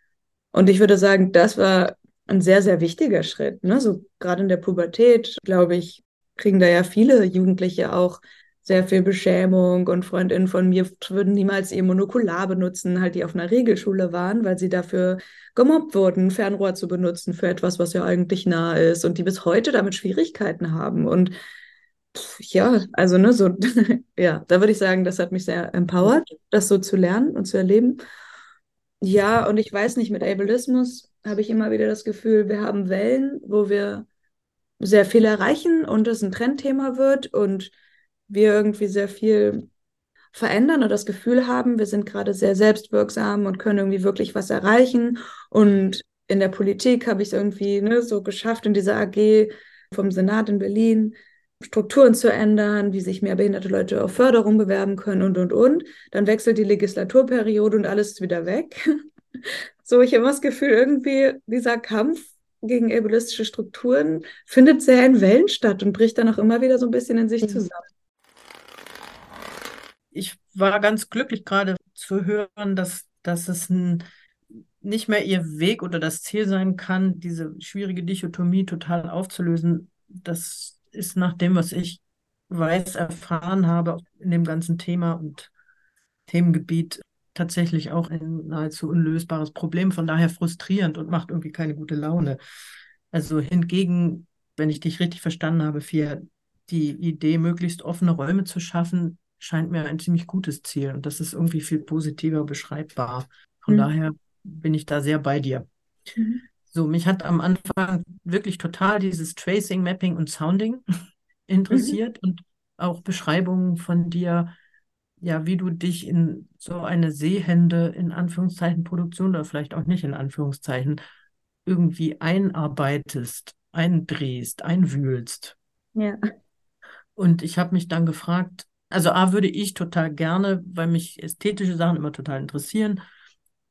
Und ich würde sagen, das war ein sehr, sehr wichtiger Schritt. Ne? So gerade in der Pubertät, glaube ich, kriegen da ja viele Jugendliche auch sehr viel Beschämung und Freundinnen von mir würden niemals ihr Monokular benutzen, halt die auf einer Regelschule waren, weil sie dafür gemobbt wurden, Fernrohr zu benutzen für etwas, was ja eigentlich nah ist und die bis heute damit Schwierigkeiten haben und ja, also ne, so ja, da würde ich sagen, das hat mich sehr empowert, das so zu lernen und zu erleben. Ja, und ich weiß nicht, mit Ableismus habe ich immer wieder das Gefühl, wir haben Wellen, wo wir sehr viel erreichen und es ein Trendthema wird und wir irgendwie sehr viel verändern und das Gefühl haben, wir sind gerade sehr selbstwirksam und können irgendwie wirklich was erreichen. Und in der Politik habe ich es irgendwie ne, so geschafft, in dieser AG vom Senat in Berlin Strukturen zu ändern, wie sich mehr behinderte Leute auf Förderung bewerben können und, und, und. Dann wechselt die Legislaturperiode und alles ist wieder weg. So, ich habe das Gefühl, irgendwie dieser Kampf gegen ableistische Strukturen findet sehr in Wellen statt und bricht dann auch immer wieder so ein bisschen in sich mhm. zusammen. Ich war ganz glücklich gerade zu hören, dass, dass es ein nicht mehr ihr Weg oder das Ziel sein kann, diese schwierige Dichotomie total aufzulösen. Das ist nach dem, was ich weiß, erfahren habe in dem ganzen Thema und Themengebiet tatsächlich auch ein nahezu unlösbares Problem, von daher frustrierend und macht irgendwie keine gute Laune. Also hingegen, wenn ich dich richtig verstanden habe, Fia, die Idee, möglichst offene Räume zu schaffen, scheint mir ein ziemlich gutes Ziel und das ist irgendwie viel positiver beschreibbar. Von mhm. daher bin ich da sehr bei dir. Mhm. So, mich hat am Anfang wirklich total dieses Tracing, Mapping und Sounding interessiert mhm. und auch Beschreibungen von dir, ja, wie du dich in so eine sehende, in Anführungszeichen, Produktion oder vielleicht auch nicht in Anführungszeichen, irgendwie einarbeitest, eindrehst, einwühlst. Ja. Und ich habe mich dann gefragt, also A würde ich total gerne, weil mich ästhetische Sachen immer total interessieren,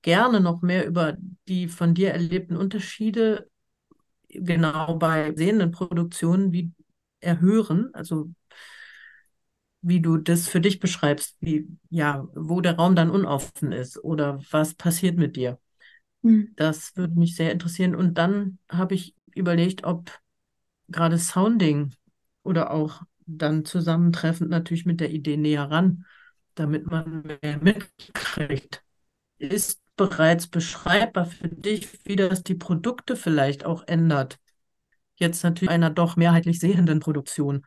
gerne noch mehr über die von dir erlebten Unterschiede genau bei sehenden Produktionen wie erhören, also wie du das für dich beschreibst, wie, ja, wo der Raum dann unoffen ist oder was passiert mit dir. Mhm. Das würde mich sehr interessieren. Und dann habe ich überlegt, ob gerade Sounding oder auch dann zusammentreffend natürlich mit der Idee näher ran, damit man mehr mitkriegt. Ist bereits beschreibbar für dich, wie das die Produkte vielleicht auch ändert. Jetzt natürlich einer doch mehrheitlich sehenden Produktion.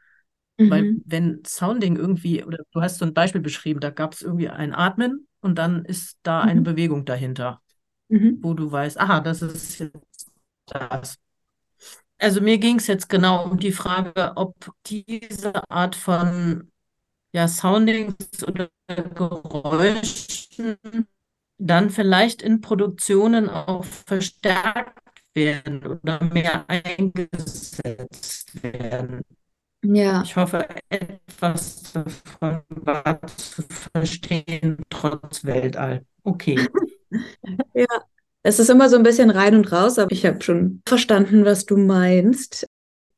Mhm. Weil wenn Sounding irgendwie, oder du hast so ein Beispiel beschrieben, da gab es irgendwie ein Atmen und dann ist da mhm. eine Bewegung dahinter, mhm. wo du weißt, aha, das ist jetzt das. Also mir ging es jetzt genau um die Frage, ob diese Art von ja, Soundings oder Geräuschen dann vielleicht in Produktionen auch verstärkt werden oder mehr eingesetzt werden. Ja. Ich hoffe, etwas davon war zu verstehen, trotz Weltall. Okay. ja, es ist immer so ein bisschen rein und raus, aber ich habe schon verstanden, was du meinst.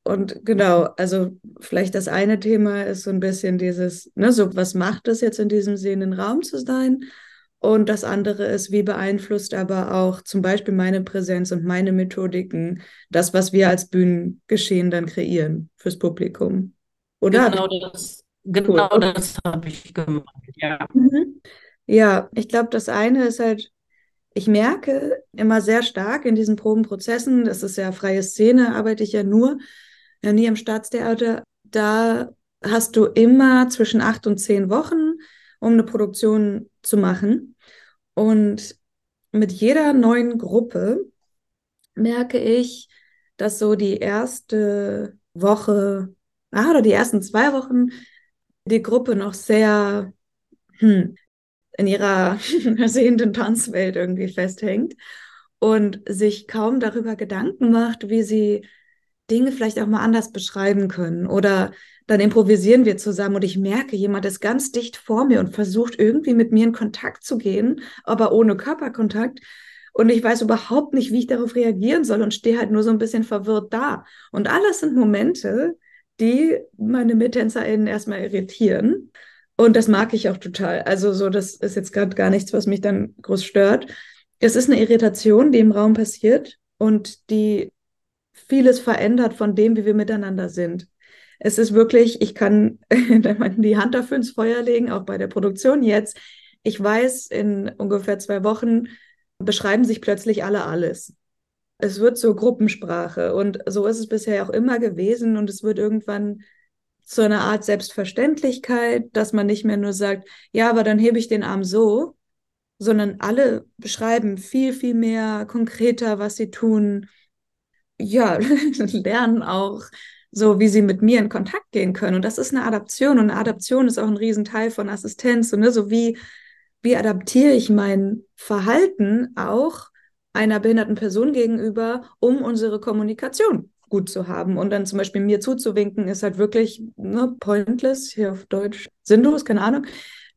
Und genau, also vielleicht das eine Thema ist so ein bisschen dieses, ne, so was macht es jetzt in diesem sehenden Raum zu sein? Und das andere ist, wie beeinflusst aber auch zum Beispiel meine Präsenz und meine Methodiken das, was wir als Bühnengeschehen dann kreieren fürs Publikum. Oder? Genau das, genau cool. das habe ich gemacht, ja. Mhm. Ja, ich glaube, das eine ist halt, ich merke immer sehr stark in diesen Probenprozessen, das ist ja freie Szene, arbeite ich ja nur, ja nie im Staatstheater, da hast du immer zwischen acht und zehn Wochen, um eine Produktion zu machen. Und mit jeder neuen Gruppe merke ich, dass so die erste Woche ah, oder die ersten zwei Wochen die Gruppe noch sehr hm, in ihrer sehenden Tanzwelt irgendwie festhängt und sich kaum darüber Gedanken macht, wie sie Dinge vielleicht auch mal anders beschreiben können oder dann improvisieren wir zusammen und ich merke, jemand ist ganz dicht vor mir und versucht irgendwie mit mir in Kontakt zu gehen, aber ohne Körperkontakt. Und ich weiß überhaupt nicht, wie ich darauf reagieren soll und stehe halt nur so ein bisschen verwirrt da. Und alles sind Momente, die meine MittänzerInnen erstmal irritieren. Und das mag ich auch total. Also so, das ist jetzt gerade gar nichts, was mich dann groß stört. Es ist eine Irritation, die im Raum passiert und die vieles verändert von dem, wie wir miteinander sind. Es ist wirklich, ich kann die Hand dafür ins Feuer legen, auch bei der Produktion jetzt. Ich weiß, in ungefähr zwei Wochen beschreiben sich plötzlich alle alles. Es wird so Gruppensprache und so ist es bisher auch immer gewesen und es wird irgendwann zu einer Art Selbstverständlichkeit, dass man nicht mehr nur sagt, ja, aber dann hebe ich den Arm so, sondern alle beschreiben viel, viel mehr konkreter, was sie tun. Ja, lernen auch so wie sie mit mir in Kontakt gehen können. Und das ist eine Adaption und eine Adaption ist auch ein Riesenteil von Assistenz. Und ne, so wie, wie adaptiere ich mein Verhalten auch einer behinderten Person gegenüber, um unsere Kommunikation gut zu haben. Und dann zum Beispiel mir zuzuwinken, ist halt wirklich ne, pointless, hier auf Deutsch sinnlos, keine Ahnung.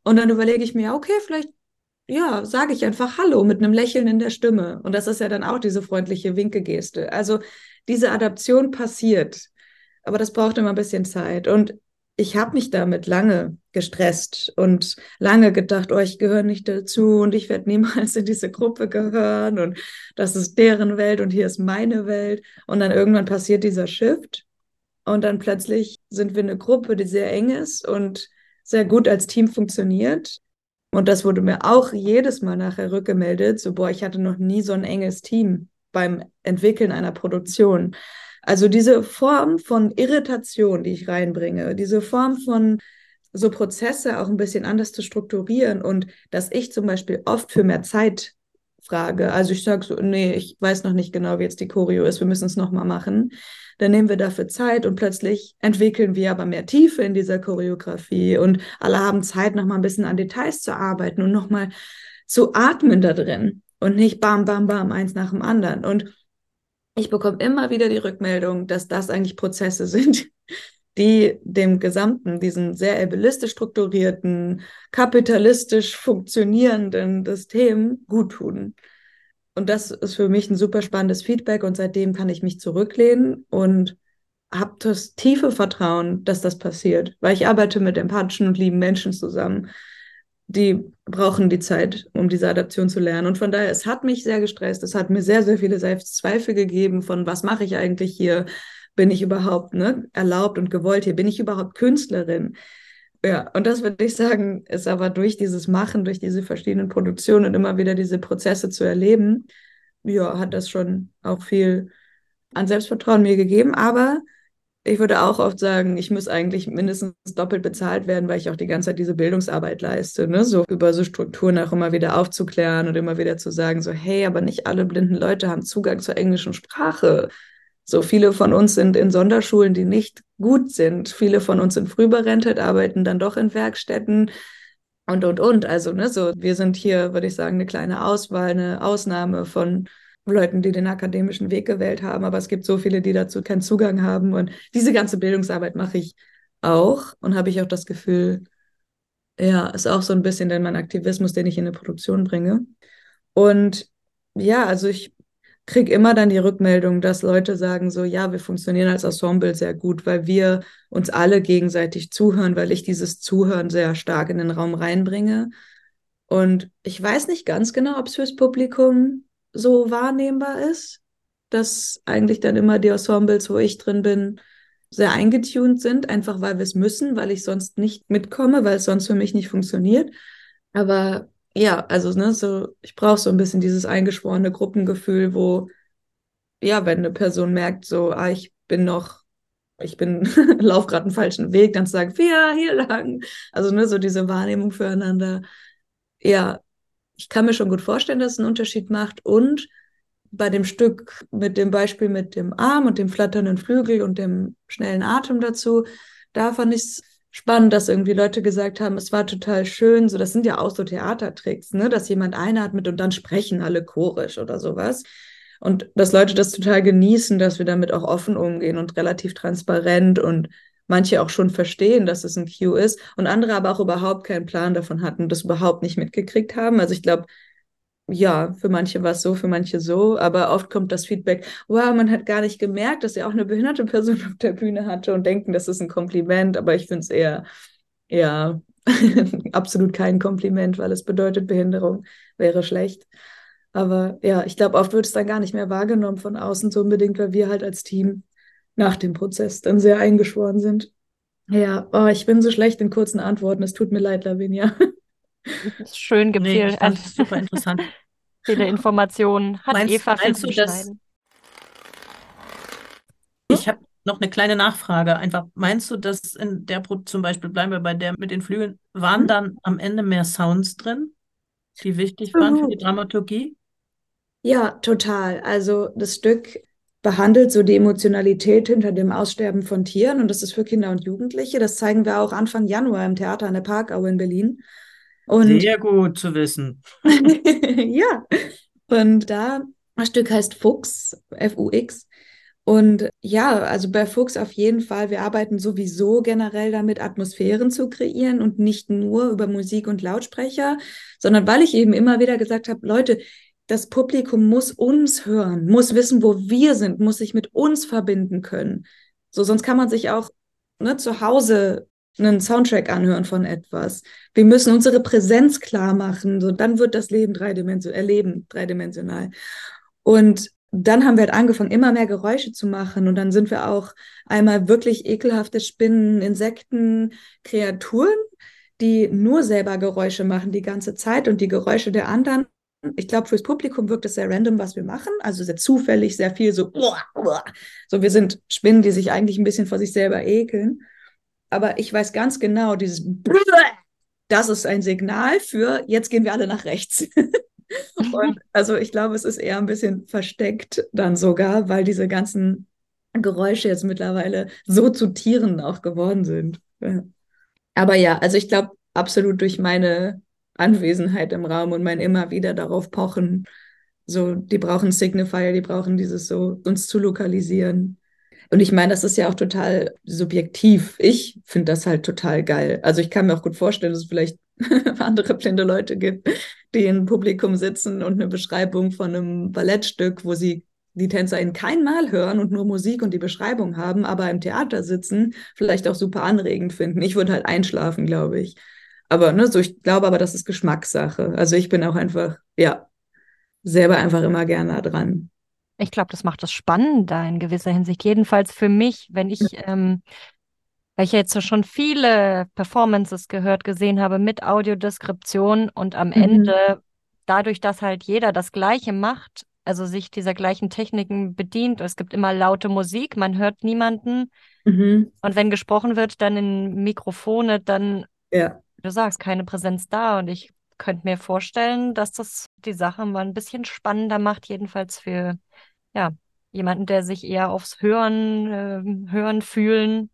Und dann überlege ich mir, okay, vielleicht ja, sage ich einfach Hallo mit einem Lächeln in der Stimme. Und das ist ja dann auch diese freundliche Winkegeste. Also diese Adaption passiert. Aber das braucht immer ein bisschen Zeit. Und ich habe mich damit lange gestresst und lange gedacht, oh, ich gehöre nicht dazu und ich werde niemals in diese Gruppe gehören und das ist deren Welt und hier ist meine Welt. Und dann irgendwann passiert dieser Shift und dann plötzlich sind wir eine Gruppe, die sehr eng ist und sehr gut als Team funktioniert. Und das wurde mir auch jedes Mal nachher rückgemeldet, so, boah, ich hatte noch nie so ein enges Team beim Entwickeln einer Produktion. Also diese Form von Irritation, die ich reinbringe, diese Form von so Prozesse auch ein bisschen anders zu strukturieren und dass ich zum Beispiel oft für mehr Zeit frage. Also ich sage so, nee, ich weiß noch nicht genau, wie jetzt die Choreo ist, wir müssen es nochmal machen. Dann nehmen wir dafür Zeit und plötzlich entwickeln wir aber mehr Tiefe in dieser Choreografie und alle haben Zeit, nochmal ein bisschen an Details zu arbeiten und nochmal zu atmen da drin und nicht bam, bam, bam, eins nach dem anderen. Und ich bekomme immer wieder die Rückmeldung, dass das eigentlich Prozesse sind, die dem gesamten, diesen sehr ableistisch strukturierten, kapitalistisch funktionierenden System gut tun. Und das ist für mich ein super spannendes Feedback und seitdem kann ich mich zurücklehnen und habe das tiefe Vertrauen, dass das passiert, weil ich arbeite mit empathischen und lieben Menschen zusammen die brauchen die Zeit, um diese Adaption zu lernen. Und von daher, es hat mich sehr gestresst. Es hat mir sehr, sehr viele Selbstzweifel gegeben von, was mache ich eigentlich hier? Bin ich überhaupt ne, erlaubt und gewollt hier? Bin ich überhaupt Künstlerin? Ja, und das würde ich sagen, ist aber durch dieses Machen, durch diese verschiedenen Produktionen und immer wieder diese Prozesse zu erleben, ja, hat das schon auch viel an Selbstvertrauen mir gegeben. Aber ich würde auch oft sagen, ich muss eigentlich mindestens doppelt bezahlt werden, weil ich auch die ganze Zeit diese Bildungsarbeit leiste, ne? so über so Strukturen auch immer wieder aufzuklären und immer wieder zu sagen, so, hey, aber nicht alle blinden Leute haben Zugang zur englischen Sprache. So viele von uns sind in Sonderschulen, die nicht gut sind. Viele von uns sind früh berentet, arbeiten dann doch in Werkstätten und, und, und. Also, ne, so, wir sind hier, würde ich sagen, eine kleine Auswahl, eine Ausnahme von Leuten, die den akademischen Weg gewählt haben, aber es gibt so viele, die dazu keinen Zugang haben. Und diese ganze Bildungsarbeit mache ich auch und habe ich auch das Gefühl, ja, ist auch so ein bisschen denn mein Aktivismus, den ich in eine Produktion bringe. Und ja, also ich kriege immer dann die Rückmeldung, dass Leute sagen so, ja, wir funktionieren als Ensemble sehr gut, weil wir uns alle gegenseitig zuhören, weil ich dieses Zuhören sehr stark in den Raum reinbringe. Und ich weiß nicht ganz genau, ob es fürs Publikum so wahrnehmbar ist, dass eigentlich dann immer die Ensembles, wo ich drin bin, sehr eingetuned sind, einfach weil wir es müssen, weil ich sonst nicht mitkomme, weil es sonst für mich nicht funktioniert. Aber ja, also ne, so ich brauche so ein bisschen dieses eingeschworene Gruppengefühl, wo ja, wenn eine Person merkt, so, ah, ich bin noch, ich bin lauf gerade einen falschen Weg, dann zu sagen, ja, hier lang. Also ne, so diese Wahrnehmung füreinander. Ja, ich kann mir schon gut vorstellen, dass es einen Unterschied macht. Und bei dem Stück mit dem Beispiel mit dem Arm und dem flatternden Flügel und dem schnellen Atem dazu, da fand ich es spannend, dass irgendwie Leute gesagt haben, es war total schön. So, das sind ja auch so Theatertricks, ne, dass jemand einatmet und dann sprechen alle chorisch oder sowas. Und dass Leute das total genießen, dass wir damit auch offen umgehen und relativ transparent und manche auch schon verstehen, dass es ein Q ist und andere aber auch überhaupt keinen Plan davon hatten, das überhaupt nicht mitgekriegt haben. Also ich glaube, ja, für manche war es so, für manche so, aber oft kommt das Feedback, wow, man hat gar nicht gemerkt, dass er auch eine behinderte Person auf der Bühne hatte und denken, das ist ein Kompliment, aber ich finde es eher, ja, absolut kein Kompliment, weil es bedeutet, Behinderung wäre schlecht. Aber ja, ich glaube, oft wird es dann gar nicht mehr wahrgenommen von außen so unbedingt, weil wir halt als Team nach dem Prozess dann sehr eingeschworen sind. Ja, oh, ich bin so schlecht in kurzen Antworten. Es tut mir leid, Lavinia. Schön gepfählt. Nee, super interessant. Viele Informationen. Hat meinst, Eva meinst du, dass ich habe noch eine kleine Nachfrage. Einfach, meinst du, dass in der Pro zum Beispiel bleiben wir bei der mit den Flügeln, waren mhm. dann am Ende mehr Sounds drin, die wichtig waren für die Dramaturgie? Ja, total. Also das Stück behandelt so die Emotionalität hinter dem Aussterben von Tieren und das ist für Kinder und Jugendliche. Das zeigen wir auch Anfang Januar im Theater an der Parkau in Berlin. Und Sehr gut zu wissen. ja, und da, das Stück heißt Fuchs, F-U-X. Und ja, also bei Fuchs auf jeden Fall, wir arbeiten sowieso generell damit, Atmosphären zu kreieren und nicht nur über Musik und Lautsprecher, sondern weil ich eben immer wieder gesagt habe, Leute, das Publikum muss uns hören, muss wissen, wo wir sind, muss sich mit uns verbinden können. So, sonst kann man sich auch ne, zu Hause einen Soundtrack anhören von etwas. Wir müssen unsere Präsenz klar machen, so dann wird das Leben dreidimensional, erleben dreidimensional. Und dann haben wir halt angefangen, immer mehr Geräusche zu machen. Und dann sind wir auch einmal wirklich ekelhafte Spinnen, Insekten, Kreaturen, die nur selber Geräusche machen die ganze Zeit und die Geräusche der anderen. Ich glaube, fürs Publikum wirkt es sehr random, was wir machen. Also sehr zufällig, sehr viel so. So, wir sind Spinnen, die sich eigentlich ein bisschen vor sich selber ekeln. Aber ich weiß ganz genau, dieses das ist ein Signal für jetzt gehen wir alle nach rechts. Und also ich glaube, es ist eher ein bisschen versteckt dann sogar, weil diese ganzen Geräusche jetzt mittlerweile so zu Tieren auch geworden sind. Aber ja, also ich glaube absolut durch meine Anwesenheit im Raum und mein immer wieder darauf pochen, so, die brauchen Signifier, die brauchen dieses so, uns zu lokalisieren. Und ich meine, das ist ja auch total subjektiv. Ich finde das halt total geil. Also ich kann mir auch gut vorstellen, dass es vielleicht andere blinde Leute gibt, die im Publikum sitzen und eine Beschreibung von einem Ballettstück, wo sie die TänzerInnen kein Mal hören und nur Musik und die Beschreibung haben, aber im Theater sitzen, vielleicht auch super anregend finden. Ich würde halt einschlafen, glaube ich. Aber ne, so ich glaube aber, das ist Geschmackssache. Also ich bin auch einfach, ja, selber einfach immer gerne dran. Ich glaube, das macht es spannender in gewisser Hinsicht. Jedenfalls für mich, wenn ich, ähm, weil ich jetzt schon viele Performances gehört, gesehen habe mit Audiodeskription und am mhm. Ende, dadurch, dass halt jeder das Gleiche macht, also sich dieser gleichen Techniken bedient, es gibt immer laute Musik, man hört niemanden. Mhm. Und wenn gesprochen wird, dann in Mikrofone, dann, ja. Du sagst, keine Präsenz da. Und ich könnte mir vorstellen, dass das die Sache mal ein bisschen spannender macht, jedenfalls für ja, jemanden, der sich eher aufs Hören, äh, Hören, Fühlen,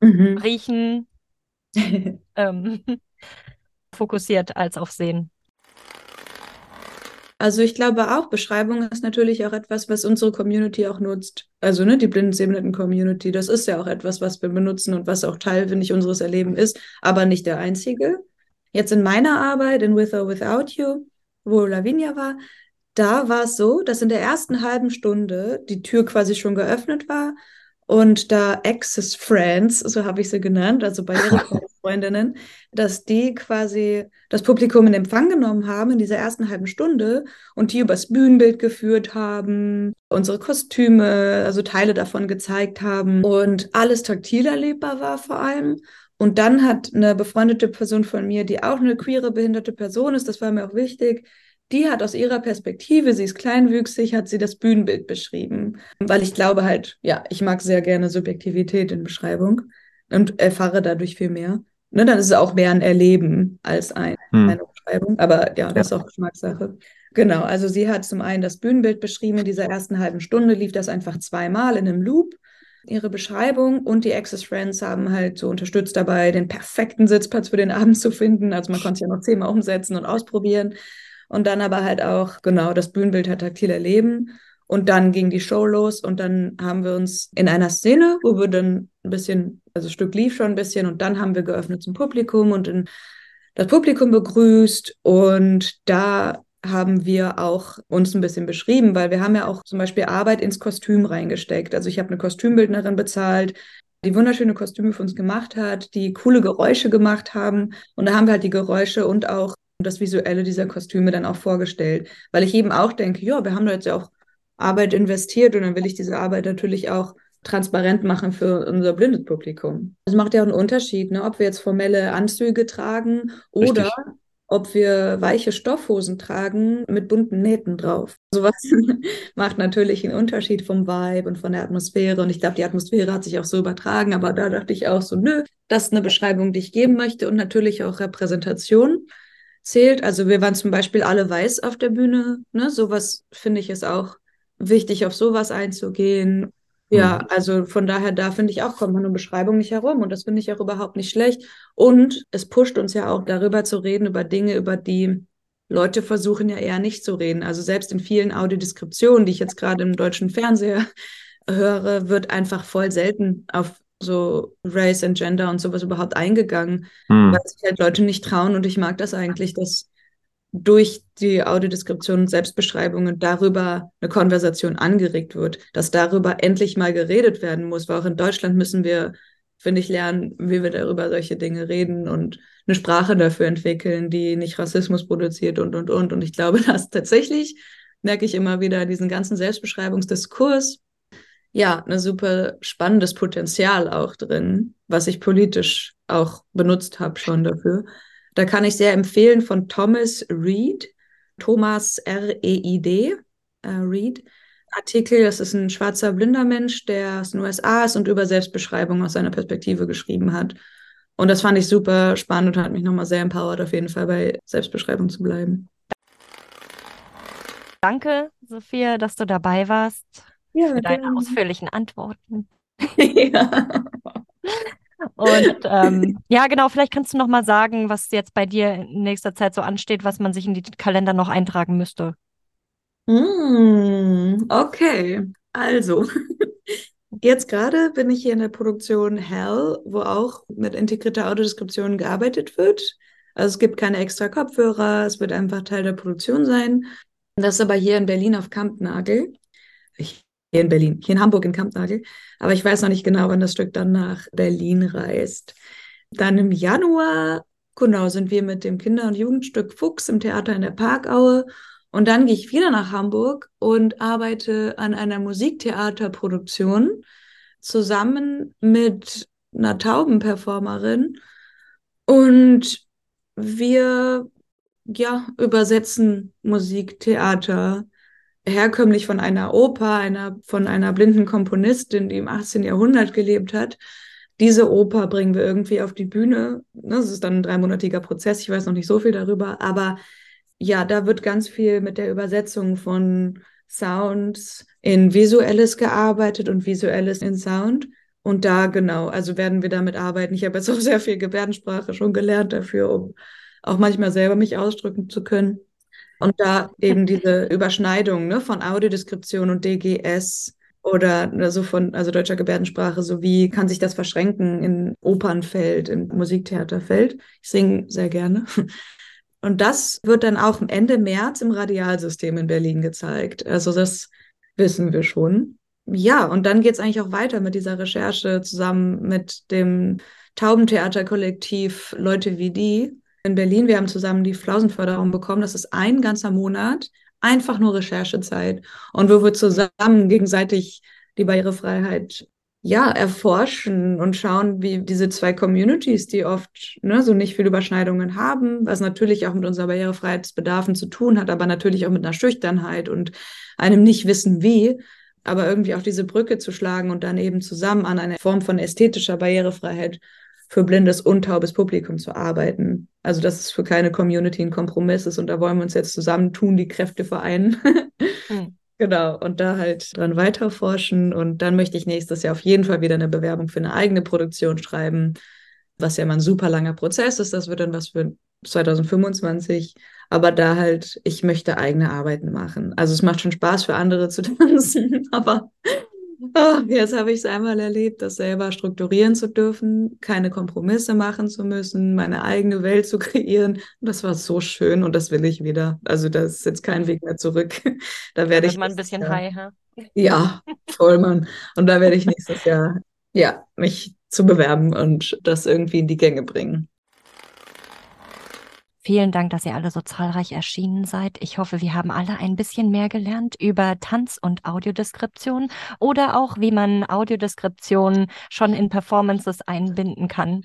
mhm. Riechen ähm, fokussiert als auf Sehen. Also ich glaube auch, Beschreibung ist natürlich auch etwas, was unsere Community auch nutzt. Also ne, die Blinden-Sehbehinderten-Community, das ist ja auch etwas, was wir benutzen und was auch Teil, finde ich, unseres Erlebens ist, aber nicht der einzige. Jetzt in meiner Arbeit, in With or Without You, wo Lavinia war, da war es so, dass in der ersten halben Stunde die Tür quasi schon geöffnet war und da Access Friends, so habe ich sie genannt, also Barrierefreundinnen, dass die quasi das Publikum in Empfang genommen haben in dieser ersten halben Stunde und die übers Bühnenbild geführt haben, unsere Kostüme, also Teile davon gezeigt haben und alles taktil erlebbar war vor allem. Und dann hat eine befreundete Person von mir, die auch eine queere behinderte Person ist, das war mir auch wichtig, die hat aus ihrer Perspektive, sie ist kleinwüchsig, hat sie das Bühnenbild beschrieben. Weil ich glaube halt, ja, ich mag sehr gerne Subjektivität in Beschreibung und erfahre dadurch viel mehr. Ne, dann ist es auch mehr ein Erleben als ein, hm. eine Beschreibung. Aber ja, das ja. ist auch Geschmackssache. Genau, also sie hat zum einen das Bühnenbild beschrieben. In dieser ersten halben Stunde lief das einfach zweimal in einem Loop ihre Beschreibung und die Access Friends haben halt so unterstützt dabei, den perfekten Sitzplatz für den Abend zu finden. Also man konnte es ja noch zehnmal umsetzen und ausprobieren. Und dann aber halt auch, genau, das Bühnenbild hat taktil erleben. Und dann ging die Show los und dann haben wir uns in einer Szene, wo wir dann ein bisschen, also das Stück lief schon ein bisschen und dann haben wir geöffnet zum Publikum und in das Publikum begrüßt und da haben wir auch uns ein bisschen beschrieben, weil wir haben ja auch zum Beispiel Arbeit ins Kostüm reingesteckt. Also ich habe eine Kostümbildnerin bezahlt, die wunderschöne Kostüme für uns gemacht hat, die coole Geräusche gemacht haben. Und da haben wir halt die Geräusche und auch das Visuelle dieser Kostüme dann auch vorgestellt. Weil ich eben auch denke, ja, wir haben da jetzt ja auch Arbeit investiert und dann will ich diese Arbeit natürlich auch transparent machen für unser blindes Publikum. Es macht ja auch einen Unterschied, ne, ob wir jetzt formelle Anzüge tragen oder Richtig ob wir weiche Stoffhosen tragen mit bunten Nähten drauf. Sowas macht natürlich einen Unterschied vom Vibe und von der Atmosphäre. Und ich glaube, die Atmosphäre hat sich auch so übertragen, aber da dachte ich auch so, nö, das ist eine Beschreibung, die ich geben möchte und natürlich auch Repräsentation zählt. Also wir waren zum Beispiel alle weiß auf der Bühne. Ne? Sowas finde ich ist auch wichtig, auf sowas einzugehen. Ja, mhm. also von daher, da finde ich auch, kommt man um Beschreibung nicht herum. Und das finde ich auch überhaupt nicht schlecht. Und es pusht uns ja auch darüber zu reden, über Dinge, über die Leute versuchen ja eher nicht zu reden. Also selbst in vielen Audiodeskriptionen, die ich jetzt gerade im deutschen Fernseher höre, wird einfach voll selten auf so Race and Gender und sowas überhaupt eingegangen, hm. weil sich halt Leute nicht trauen. Und ich mag das eigentlich, dass durch die Audiodeskription und Selbstbeschreibungen darüber eine Konversation angeregt wird, dass darüber endlich mal geredet werden muss, weil auch in Deutschland müssen wir finde ich, lernen, wie wir darüber solche Dinge reden und eine Sprache dafür entwickeln, die nicht Rassismus produziert und, und, und. Und ich glaube, dass tatsächlich, merke ich immer wieder, diesen ganzen Selbstbeschreibungsdiskurs, ja, ein super spannendes Potenzial auch drin, was ich politisch auch benutzt habe schon dafür. Da kann ich sehr empfehlen von Thomas Reed, Thomas R-E-I-D, äh, Reed. Artikel, das ist ein schwarzer blinder Mensch, der aus den USA ist und über Selbstbeschreibung aus seiner Perspektive geschrieben hat. Und das fand ich super spannend und hat mich nochmal sehr empowered, auf jeden Fall bei Selbstbeschreibung zu bleiben. Danke, Sophia, dass du dabei warst ja, für deine gerne. ausführlichen Antworten. ja. Und ähm, ja, genau, vielleicht kannst du noch mal sagen, was jetzt bei dir in nächster Zeit so ansteht, was man sich in die Kalender noch eintragen müsste. Mm, okay, also jetzt gerade bin ich hier in der Produktion Hell, wo auch mit integrierter Audiodeskription gearbeitet wird. Also es gibt keine extra Kopfhörer, es wird einfach Teil der Produktion sein. Das ist aber hier in Berlin auf Kampnagel. Ich, hier in Berlin, hier in Hamburg in Kampnagel. Aber ich weiß noch nicht genau, wann das Stück dann nach Berlin reist. Dann im Januar, genau, sind wir mit dem Kinder- und Jugendstück Fuchs im Theater in der Parkaue. Und dann gehe ich wieder nach Hamburg und arbeite an einer Musiktheaterproduktion zusammen mit einer Taubenperformerin. Und wir ja, übersetzen Musiktheater herkömmlich von einer Oper, einer, von einer blinden Komponistin, die im 18. Jahrhundert gelebt hat. Diese Oper bringen wir irgendwie auf die Bühne. Das ist dann ein dreimonatiger Prozess. Ich weiß noch nicht so viel darüber, aber ja, da wird ganz viel mit der Übersetzung von Sounds in Visuelles gearbeitet und Visuelles in Sound. Und da genau, also werden wir damit arbeiten. Ich habe jetzt auch sehr viel Gebärdensprache schon gelernt dafür, um auch manchmal selber mich ausdrücken zu können. Und da eben diese Überschneidung ne, von Audiodeskription und DGS oder so also von, also deutscher Gebärdensprache, so wie kann sich das verschränken in Opernfeld, in Musiktheaterfeld. Ich singe sehr gerne. Und das wird dann auch Ende März im Radialsystem in Berlin gezeigt. Also das wissen wir schon. Ja, und dann geht es eigentlich auch weiter mit dieser Recherche zusammen mit dem Taubentheaterkollektiv Leute wie die, in Berlin. Wir haben zusammen die Flausenförderung bekommen. Das ist ein ganzer Monat, einfach nur Recherchezeit. Und wo wir zusammen gegenseitig die Barrierefreiheit ja, erforschen und schauen, wie diese zwei Communities, die oft ne, so nicht viel Überschneidungen haben, was natürlich auch mit unserer Barrierefreiheitsbedarfen zu tun hat, aber natürlich auch mit einer Schüchternheit und einem nicht wissen wie, aber irgendwie auch diese Brücke zu schlagen und dann eben zusammen an einer Form von ästhetischer Barrierefreiheit für blindes und taubes Publikum zu arbeiten. Also dass es für keine Community ein Kompromiss ist und da wollen wir uns jetzt zusammentun, die Kräfte vereinen. hm. Genau, und da halt dran weiterforschen. Und dann möchte ich nächstes Jahr auf jeden Fall wieder eine Bewerbung für eine eigene Produktion schreiben, was ja mal ein super langer Prozess ist. Das wird dann was für 2025. Aber da halt, ich möchte eigene Arbeiten machen. Also es macht schon Spaß für andere zu tanzen, aber Oh, jetzt habe ich es einmal erlebt, das selber strukturieren zu dürfen, keine Kompromisse machen zu müssen, meine eigene Welt zu kreieren. Und das war so schön und das will ich wieder. Also das ist jetzt kein Weg mehr zurück. Da werde ich mal ein bisschen Jahr, high, ha? Ja, voll, Mann. Und da werde ich nächstes Jahr ja mich zu bewerben und das irgendwie in die Gänge bringen. Vielen Dank, dass ihr alle so zahlreich erschienen seid. Ich hoffe, wir haben alle ein bisschen mehr gelernt über Tanz- und Audiodeskription oder auch, wie man Audiodeskription schon in Performances einbinden kann.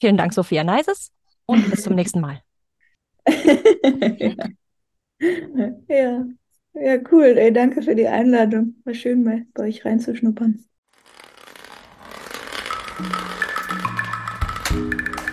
Vielen Dank, Sophia Neises, und bis zum nächsten Mal. ja. ja, cool. Ey, danke für die Einladung. War schön, mal bei euch reinzuschnuppern.